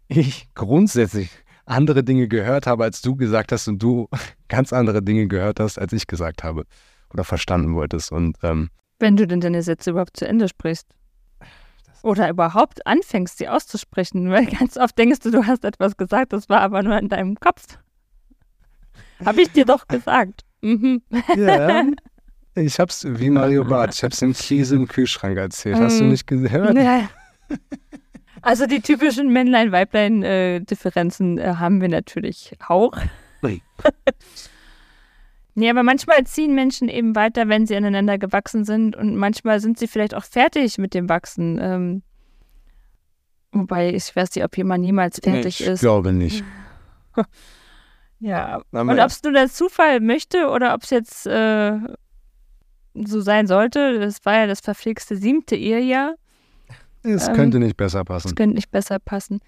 ich grundsätzlich andere Dinge gehört habe, als du gesagt hast und du ganz andere Dinge gehört hast, als ich gesagt habe oder verstanden wolltest. Und ähm, wenn du denn deine Sätze überhaupt zu Ende sprichst. Oder überhaupt anfängst, sie auszusprechen, weil ganz oft denkst du, du hast etwas gesagt, das war aber nur in deinem Kopf. Habe ich dir doch gesagt. Mhm. Ja. Ich hab's wie Mario Barth, ich hab's dem Käse im Kühlschrank erzählt. Hast du mhm. nicht gehört? Ja. Also die typischen Männlein-Weiblein-Differenzen äh, haben wir natürlich auch. Nee. Nee, aber manchmal ziehen Menschen eben weiter, wenn sie aneinander gewachsen sind und manchmal sind sie vielleicht auch fertig mit dem Wachsen. Ähm, wobei ich weiß nicht, ob jemand niemals fertig nee, ich ist. Ich glaube nicht. Ja. Und ob es nur der Zufall möchte oder ob es jetzt äh, so sein sollte, das war ja das verflixte siebte Ehejahr. Es ähm, könnte nicht besser passen. Es könnte nicht besser passen.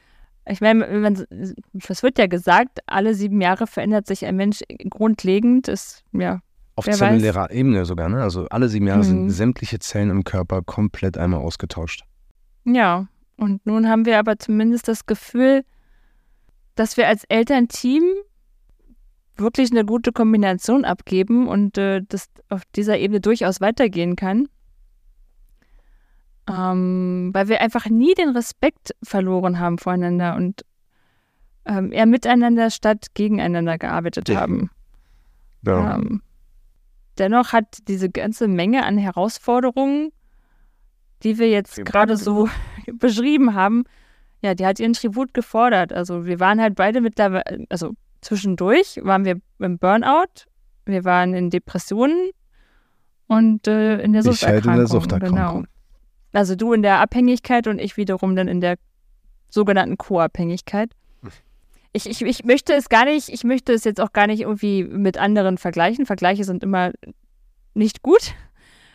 Ich meine, es wird ja gesagt, alle sieben Jahre verändert sich ein Mensch grundlegend. Ist, ja, Auf zellulärer Ebene sogar, ne? Also alle sieben Jahre mhm. sind sämtliche Zellen im Körper komplett einmal ausgetauscht. Ja, und nun haben wir aber zumindest das Gefühl, dass wir als Elternteam wirklich eine gute Kombination abgeben und äh, das auf dieser Ebene durchaus weitergehen kann. Ähm, weil wir einfach nie den Respekt verloren haben voreinander und ähm, eher miteinander statt gegeneinander gearbeitet haben. Ja. Ähm, dennoch hat diese ganze Menge an Herausforderungen, die wir jetzt gerade so beschrieben haben, ja, die hat ihren Tribut gefordert. Also wir waren halt beide mittlerweile, also zwischendurch waren wir im Burnout, wir waren in Depressionen und äh, in der Suchterkrankung. Ich halt in der Suchterkrankung. Genau. Also du in der Abhängigkeit und ich wiederum dann in der sogenannten Co-Abhängigkeit. Ich, ich, ich möchte es gar nicht, ich möchte es jetzt auch gar nicht irgendwie mit anderen vergleichen. Vergleiche sind immer nicht gut.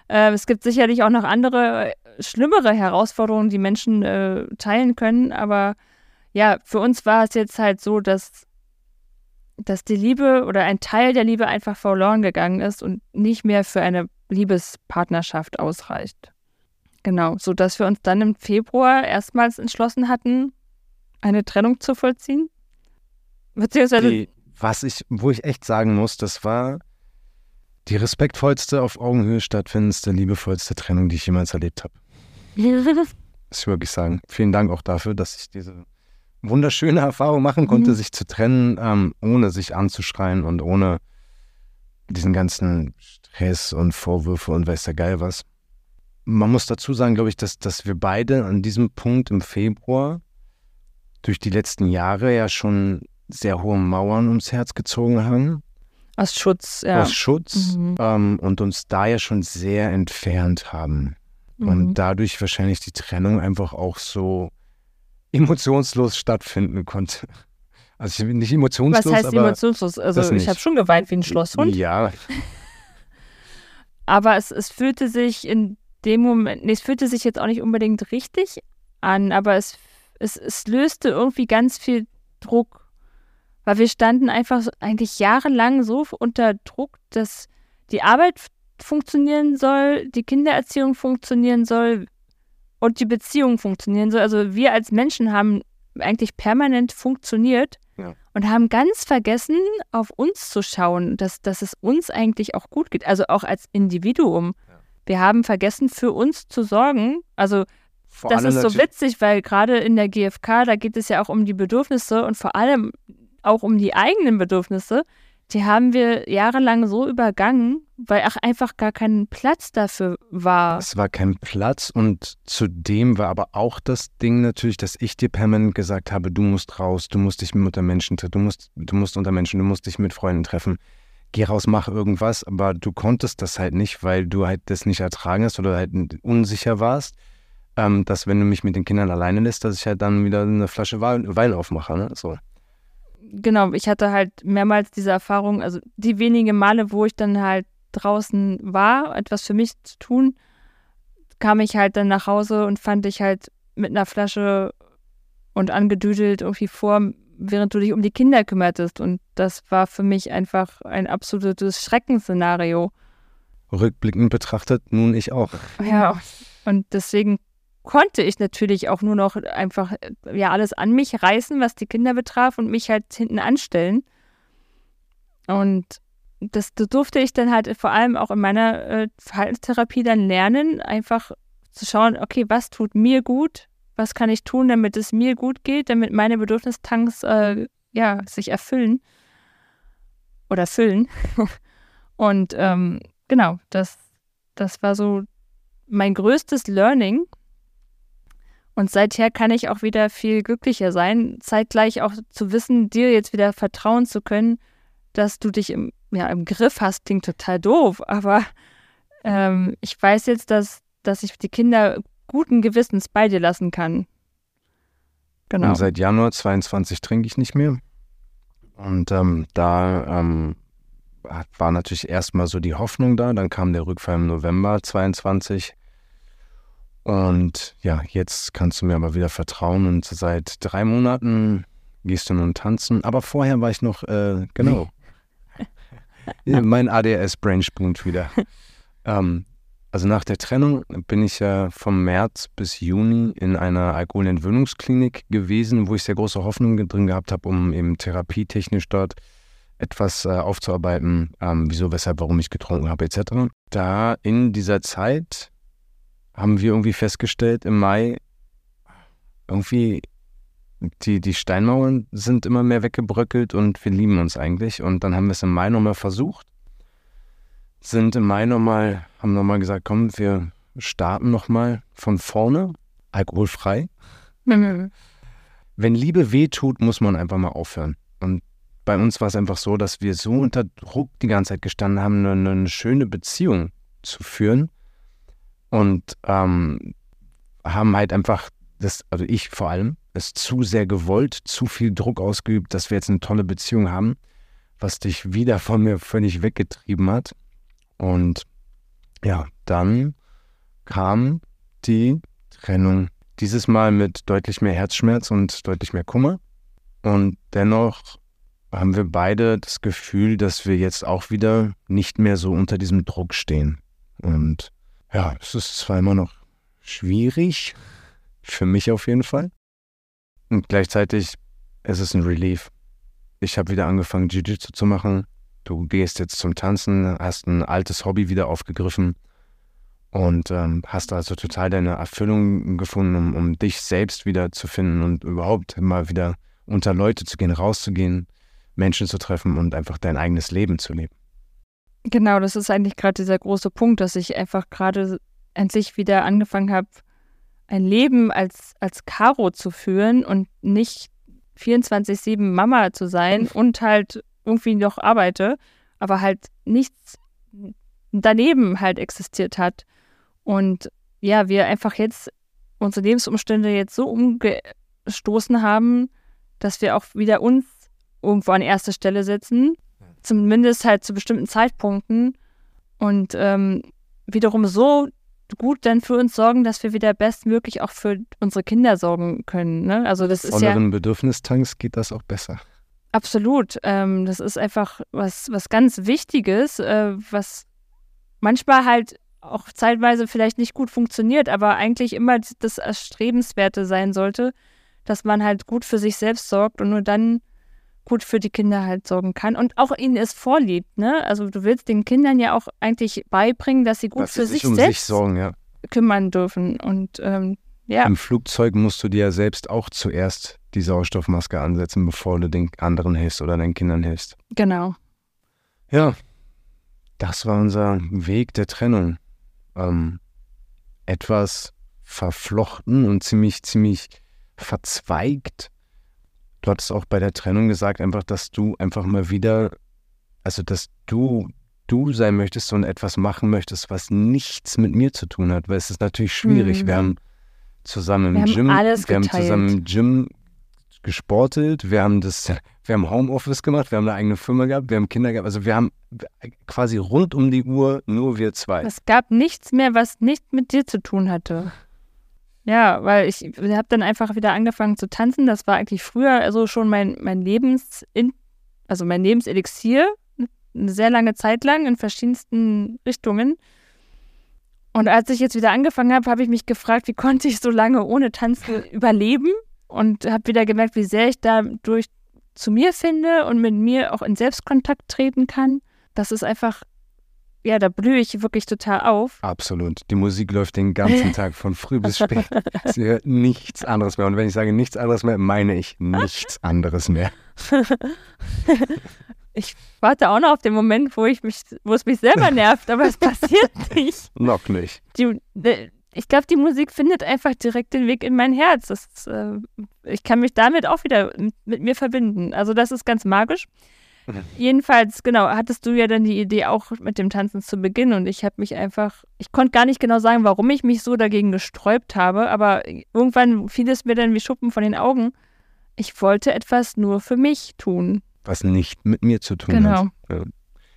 Äh, es gibt sicherlich auch noch andere, äh, schlimmere Herausforderungen, die Menschen äh, teilen können. Aber ja, für uns war es jetzt halt so, dass dass die Liebe oder ein Teil der Liebe einfach verloren gegangen ist und nicht mehr für eine Liebespartnerschaft ausreicht. Genau, so dass wir uns dann im Februar erstmals entschlossen hatten, eine Trennung zu vollziehen. Beziehungsweise. Die, was ich, wo ich echt sagen muss, das war die respektvollste, auf Augenhöhe stattfindendste, liebevollste Trennung, die ich jemals erlebt habe. muss ich wirklich sagen. Vielen Dank auch dafür, dass ich diese wunderschöne Erfahrung machen konnte, mhm. sich zu trennen, ähm, ohne sich anzuschreien und ohne diesen ganzen Stress und Vorwürfe und weiß der Geil was. Man muss dazu sagen, glaube ich, dass, dass wir beide an diesem Punkt im Februar durch die letzten Jahre ja schon sehr hohe Mauern ums Herz gezogen haben. Aus Schutz, ja. Aus Schutz mhm. ähm, und uns da ja schon sehr entfernt haben. Mhm. Und dadurch wahrscheinlich die Trennung einfach auch so emotionslos stattfinden konnte. Also ich bin nicht emotionslos. Was heißt emotionslos? Also ich habe schon geweint wie ein Schlosshund. Ja. aber es, es fühlte sich in dem Moment, nee, es fühlte sich jetzt auch nicht unbedingt richtig an, aber es, es, es löste irgendwie ganz viel Druck. Weil wir standen einfach eigentlich jahrelang so unter Druck, dass die Arbeit funktionieren soll, die Kindererziehung funktionieren soll, und die Beziehung funktionieren soll. Also wir als Menschen haben eigentlich permanent funktioniert ja. und haben ganz vergessen, auf uns zu schauen, dass, dass es uns eigentlich auch gut geht. Also auch als Individuum. Ja. Wir haben vergessen, für uns zu sorgen. Also vor das ist so witzig, weil gerade in der GfK, da geht es ja auch um die Bedürfnisse und vor allem auch um die eigenen Bedürfnisse die haben wir jahrelang so übergangen, weil auch einfach gar kein Platz dafür war. Es war kein Platz und zudem war aber auch das Ding natürlich, dass ich dir permanent gesagt habe, du musst raus, du musst dich mit unter Menschen treffen, du musst, du musst unter Menschen, du musst dich mit Freunden treffen. Geh raus, mach irgendwas, aber du konntest das halt nicht, weil du halt das nicht ertragen hast oder halt unsicher warst, ähm, dass wenn du mich mit den Kindern alleine lässt, dass ich halt dann wieder eine Flasche Wein aufmache. Ne? So genau, ich hatte halt mehrmals diese Erfahrung, also die wenigen Male, wo ich dann halt draußen war, etwas für mich zu tun, kam ich halt dann nach Hause und fand ich halt mit einer Flasche und angedüdelt irgendwie vor, während du dich um die Kinder kümmertest. Und das war für mich einfach ein absolutes Schreckensszenario. Rückblickend betrachtet, nun ich auch. Ja, und deswegen konnte ich natürlich auch nur noch einfach äh, ja alles an mich reißen, was die Kinder betraf und mich halt hinten anstellen. Und das, durfte ich dann halt vor allem auch in meiner äh, Verhaltenstherapie dann lernen, einfach zu schauen, okay, was tut mir gut, was kann ich tun, damit es mir gut geht, damit meine Bedürfnistanks äh, ja, sich erfüllen oder füllen. und ähm, genau, das, das war so mein größtes Learning, und seither kann ich auch wieder viel glücklicher sein, zeitgleich auch zu wissen, dir jetzt wieder vertrauen zu können, dass du dich im, ja, im Griff hast, klingt total doof, aber ähm, ich weiß jetzt, dass, dass ich die Kinder guten Gewissens bei dir lassen kann. Genau. Und seit Januar 22 trinke ich nicht mehr. Und ähm, da ähm, war natürlich erstmal so die Hoffnung da. Dann kam der Rückfall im November 22. Und ja, jetzt kannst du mir aber wieder vertrauen und seit drei Monaten gehst du nun tanzen. Aber vorher war ich noch, äh, genau, mein ADS-Brain springt wieder. ähm, also nach der Trennung bin ich ja vom März bis Juni in einer Alkoholentwöhnungsklinik gewesen, wo ich sehr große Hoffnung drin gehabt habe, um eben therapietechnisch dort etwas äh, aufzuarbeiten, ähm, wieso, weshalb, warum ich getrunken habe, etc. Da in dieser Zeit haben wir irgendwie festgestellt im Mai, irgendwie die, die Steinmauern sind immer mehr weggebröckelt und wir lieben uns eigentlich. Und dann haben wir es im Mai nochmal versucht. Sind im Mai nochmal, haben nochmal gesagt, komm, wir starten nochmal von vorne, alkoholfrei. Wenn Liebe weh tut, muss man einfach mal aufhören. Und bei uns war es einfach so, dass wir so unter Druck die ganze Zeit gestanden haben, eine, eine schöne Beziehung zu führen und ähm, haben halt einfach das, also ich vor allem, es zu sehr gewollt, zu viel Druck ausgeübt, dass wir jetzt eine tolle Beziehung haben, was dich wieder von mir völlig weggetrieben hat. Und ja, dann kam die Trennung. Dieses Mal mit deutlich mehr Herzschmerz und deutlich mehr Kummer. Und dennoch haben wir beide das Gefühl, dass wir jetzt auch wieder nicht mehr so unter diesem Druck stehen. Und ja, es ist zwar immer noch schwierig, für mich auf jeden Fall. Und gleichzeitig ist es ein Relief. Ich habe wieder angefangen, Jiu-Jitsu zu machen. Du gehst jetzt zum Tanzen, hast ein altes Hobby wieder aufgegriffen und ähm, hast also total deine Erfüllung gefunden, um, um dich selbst wieder zu finden und überhaupt mal wieder unter Leute zu gehen, rauszugehen, Menschen zu treffen und einfach dein eigenes Leben zu leben. Genau, das ist eigentlich gerade dieser große Punkt, dass ich einfach gerade endlich wieder angefangen habe, ein Leben als, als Caro zu führen und nicht 24-7 Mama zu sein und halt irgendwie noch arbeite, aber halt nichts daneben halt existiert hat. Und ja, wir einfach jetzt unsere Lebensumstände jetzt so umgestoßen haben, dass wir auch wieder uns irgendwo an erster Stelle setzen, zumindest halt zu bestimmten Zeitpunkten und ähm, wiederum so gut dann für uns sorgen, dass wir wieder bestmöglich auch für unsere Kinder sorgen können. Ne? Also das ist ja Bedürfnistanks geht das auch besser. Absolut. Ähm, das ist einfach was, was ganz Wichtiges, äh, was manchmal halt auch zeitweise vielleicht nicht gut funktioniert, aber eigentlich immer das Erstrebenswerte sein sollte, dass man halt gut für sich selbst sorgt und nur dann gut für die Kinder halt sorgen kann und auch ihnen es vorliebt. Ne? Also du willst den Kindern ja auch eigentlich beibringen, dass sie gut dass für sie sich, um selbst sich sorgen, ja. kümmern dürfen. Und ähm, ja. Im Flugzeug musst du dir ja selbst auch zuerst die Sauerstoffmaske ansetzen, bevor du den anderen hilfst oder deinen Kindern hilfst. Genau. Ja, das war unser Weg der Trennung. Ähm, etwas verflochten und ziemlich, ziemlich verzweigt du hattest auch bei der Trennung gesagt, einfach, dass du einfach mal wieder, also dass du du sein möchtest und etwas machen möchtest, was nichts mit mir zu tun hat, weil es ist natürlich schwierig. Mhm. Wir haben zusammen im wir Gym, wir haben zusammen im Gym gesportet, wir haben das, wir haben Homeoffice gemacht, wir haben eine eigene Firma gehabt, wir haben Kinder gehabt, also wir haben quasi rund um die Uhr nur wir zwei. Es gab nichts mehr, was nicht mit dir zu tun hatte. Ja, weil ich habe dann einfach wieder angefangen zu tanzen. Das war eigentlich früher also schon mein, mein Lebens, also mein Lebenselixier, eine sehr lange Zeit lang in verschiedensten Richtungen. Und als ich jetzt wieder angefangen habe, habe ich mich gefragt, wie konnte ich so lange ohne Tanzen überleben? Und habe wieder gemerkt, wie sehr ich dadurch zu mir finde und mit mir auch in Selbstkontakt treten kann. Das ist einfach ja, da blühe ich wirklich total auf. Absolut. Die Musik läuft den ganzen Tag von früh bis spät. Sie hört nichts anderes mehr. Und wenn ich sage nichts anderes mehr, meine ich nichts anderes mehr. ich warte auch noch auf den Moment, wo ich mich, wo es mich selber nervt, aber es passiert nicht. noch nicht. Die, ich glaube, die Musik findet einfach direkt den Weg in mein Herz. Das, äh, ich kann mich damit auch wieder mit, mit mir verbinden. Also das ist ganz magisch. Jedenfalls, genau, hattest du ja dann die Idee auch mit dem Tanzen zu Beginn und ich habe mich einfach, ich konnte gar nicht genau sagen, warum ich mich so dagegen gesträubt habe, aber irgendwann fiel es mir dann wie Schuppen von den Augen. Ich wollte etwas nur für mich tun. Was nicht mit mir zu tun genau. hat. Genau.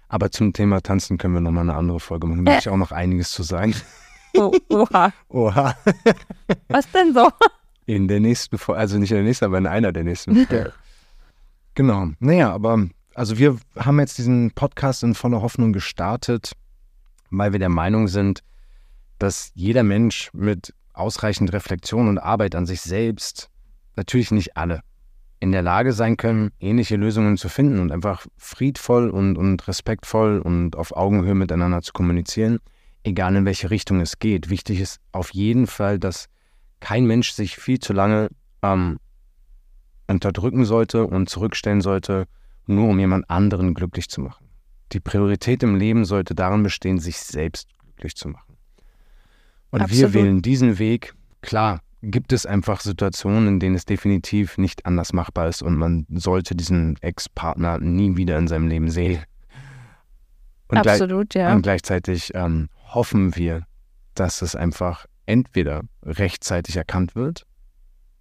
Aber zum Thema Tanzen können wir nochmal eine andere Folge machen. Da habe ich auch noch einiges zu sagen. Oh, oha. Oha. Was denn so? In der nächsten Folge, also nicht in der nächsten, aber in einer der nächsten. genau. Naja, aber also wir haben jetzt diesen Podcast in voller Hoffnung gestartet, weil wir der Meinung sind, dass jeder Mensch mit ausreichend Reflexion und Arbeit an sich selbst, natürlich nicht alle, in der Lage sein können, ähnliche Lösungen zu finden und einfach friedvoll und, und respektvoll und auf Augenhöhe miteinander zu kommunizieren, egal in welche Richtung es geht. Wichtig ist auf jeden Fall, dass kein Mensch sich viel zu lange ähm, unterdrücken sollte und zurückstellen sollte nur um jemand anderen glücklich zu machen. Die Priorität im Leben sollte darin bestehen, sich selbst glücklich zu machen. Und Absolut. wir wählen diesen Weg. Klar, gibt es einfach Situationen, in denen es definitiv nicht anders machbar ist und man sollte diesen Ex-Partner nie wieder in seinem Leben sehen. Und Absolut, ja. Und gleichzeitig ähm, hoffen wir, dass es einfach entweder rechtzeitig erkannt wird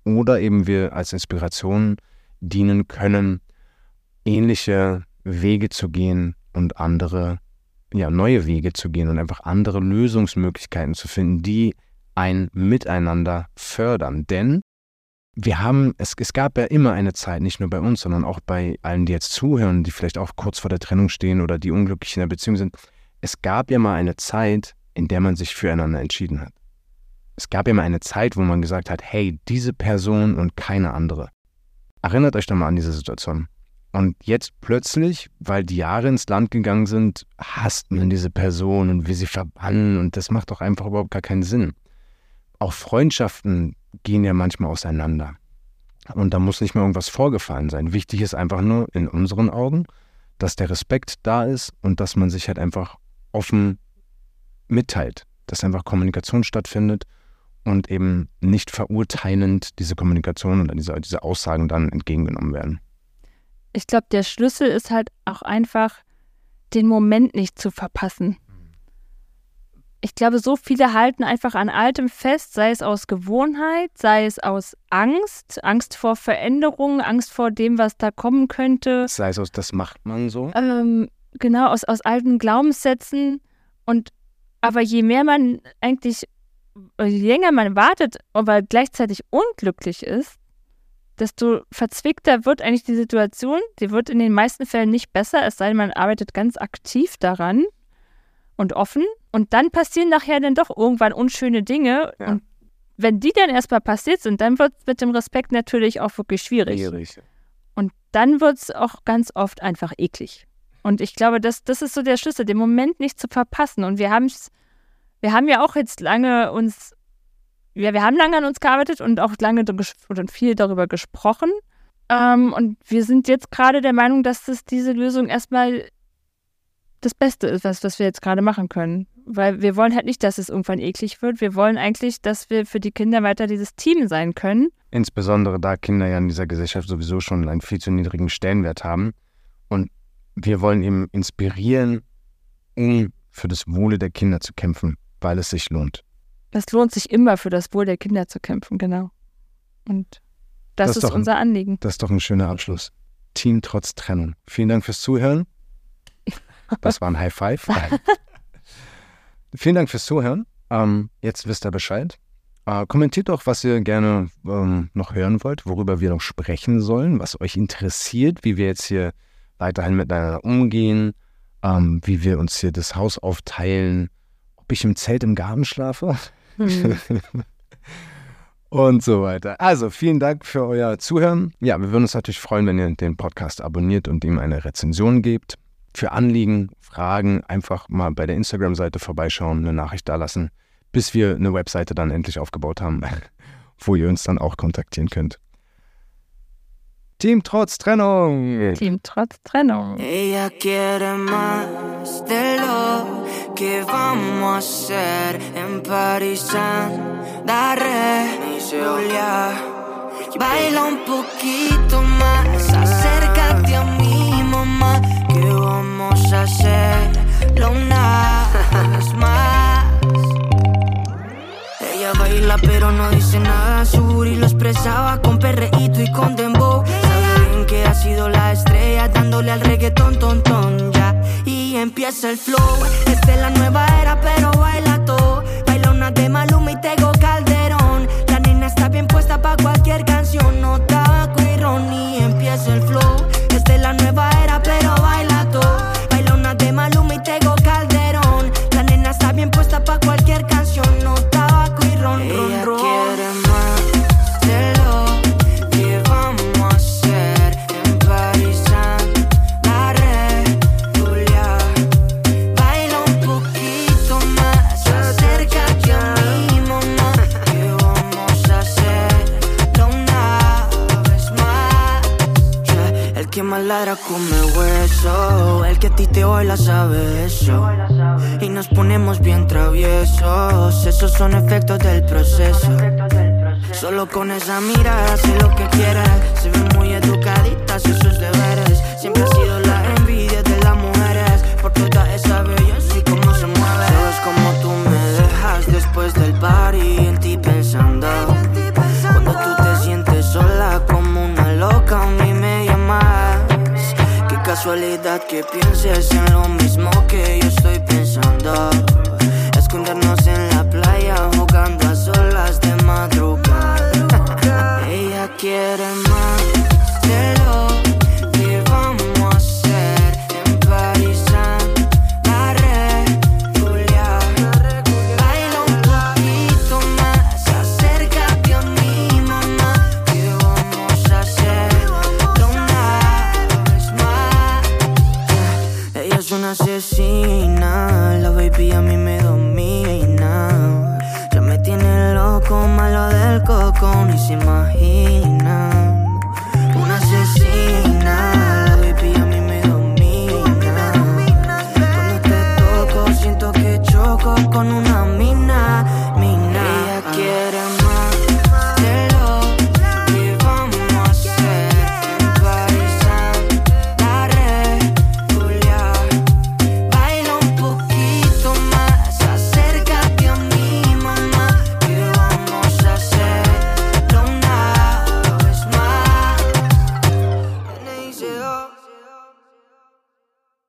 oder eben wir als Inspiration dienen können, ähnliche Wege zu gehen und andere, ja, neue Wege zu gehen und einfach andere Lösungsmöglichkeiten zu finden, die ein Miteinander fördern. Denn wir haben, es, es gab ja immer eine Zeit, nicht nur bei uns, sondern auch bei allen, die jetzt zuhören, die vielleicht auch kurz vor der Trennung stehen oder die unglücklich in der Beziehung sind. Es gab ja mal eine Zeit, in der man sich füreinander entschieden hat. Es gab ja mal eine Zeit, wo man gesagt hat, hey, diese Person und keine andere. Erinnert euch doch mal an diese Situation. Und jetzt plötzlich, weil die Jahre ins Land gegangen sind, hasst man diese Person und will sie verbannen und das macht doch einfach überhaupt gar keinen Sinn. Auch Freundschaften gehen ja manchmal auseinander. Und da muss nicht mehr irgendwas vorgefallen sein. Wichtig ist einfach nur in unseren Augen, dass der Respekt da ist und dass man sich halt einfach offen mitteilt, dass einfach Kommunikation stattfindet und eben nicht verurteilend diese Kommunikation oder diese, diese Aussagen dann entgegengenommen werden. Ich glaube, der Schlüssel ist halt auch einfach, den Moment nicht zu verpassen ich glaube, so viele halten einfach an Altem fest, sei es aus Gewohnheit, sei es aus Angst, Angst vor Veränderungen, Angst vor dem, was da kommen könnte. Sei es aus, das macht man so. Ähm, genau, aus, aus alten Glaubenssätzen. Und aber je mehr man eigentlich, je länger man wartet, aber gleichzeitig unglücklich ist, desto verzwickter wird eigentlich die Situation. Sie wird in den meisten Fällen nicht besser, es sei denn, man arbeitet ganz aktiv daran und offen. Und dann passieren nachher dann doch irgendwann unschöne Dinge. Ja. Und wenn die dann erstmal passiert sind, dann wird es mit dem Respekt natürlich auch wirklich schwierig. schwierig. Und dann wird es auch ganz oft einfach eklig. Und ich glaube, das, das ist so der Schlüssel, den Moment nicht zu verpassen. Und wir haben wir haben ja auch jetzt lange uns, ja, wir haben lange an uns gearbeitet und auch lange und viel darüber gesprochen. Ähm, und wir sind jetzt gerade der Meinung, dass das diese Lösung erstmal das Beste ist, was, was wir jetzt gerade machen können. Weil wir wollen halt nicht, dass es irgendwann eklig wird. Wir wollen eigentlich, dass wir für die Kinder weiter dieses Team sein können. Insbesondere da Kinder ja in dieser Gesellschaft sowieso schon einen viel zu niedrigen Stellenwert haben. Und wir wollen eben inspirieren, um für das Wohle der Kinder zu kämpfen, weil es sich lohnt. Es lohnt sich immer für das Wohl der Kinder zu kämpfen, genau. Und das, das ist, ist unser ein, Anliegen. Das ist doch ein schöner Abschluss. Team trotz Trennung. Vielen Dank fürs Zuhören. Das war ein High Five. Vielen Dank fürs Zuhören. Ähm, jetzt wisst ihr Bescheid. Äh, kommentiert doch, was ihr gerne ähm, noch hören wollt, worüber wir noch sprechen sollen, was euch interessiert, wie wir jetzt hier weiterhin miteinander umgehen, ähm, wie wir uns hier das Haus aufteilen, ob ich im Zelt im Garten schlafe. Hm. und so weiter. Also vielen Dank für euer Zuhören. Ja, wir würden uns natürlich freuen, wenn ihr den Podcast abonniert und ihm eine Rezension gebt für Anliegen, Fragen einfach mal bei der Instagram-Seite vorbeischauen, eine Nachricht da lassen, bis wir eine Webseite dann endlich aufgebaut haben, wo ihr uns dann auch kontaktieren könnt. Team trotz Trennung. Team trotz Trennung. Ella quiere más de lo que vamos a hacer en París. Daré, Julia. Baila un poquito más, acércate a mi mamá. vamos a hacerlo una vez más. Ella baila pero no dice nada, su y lo expresaba con perreíto y con dembow. Sido la estrella dándole al reggaetón, ton, ton, ya. Y empieza el flow, esta es la nueva era pero baila una mirada, sé lo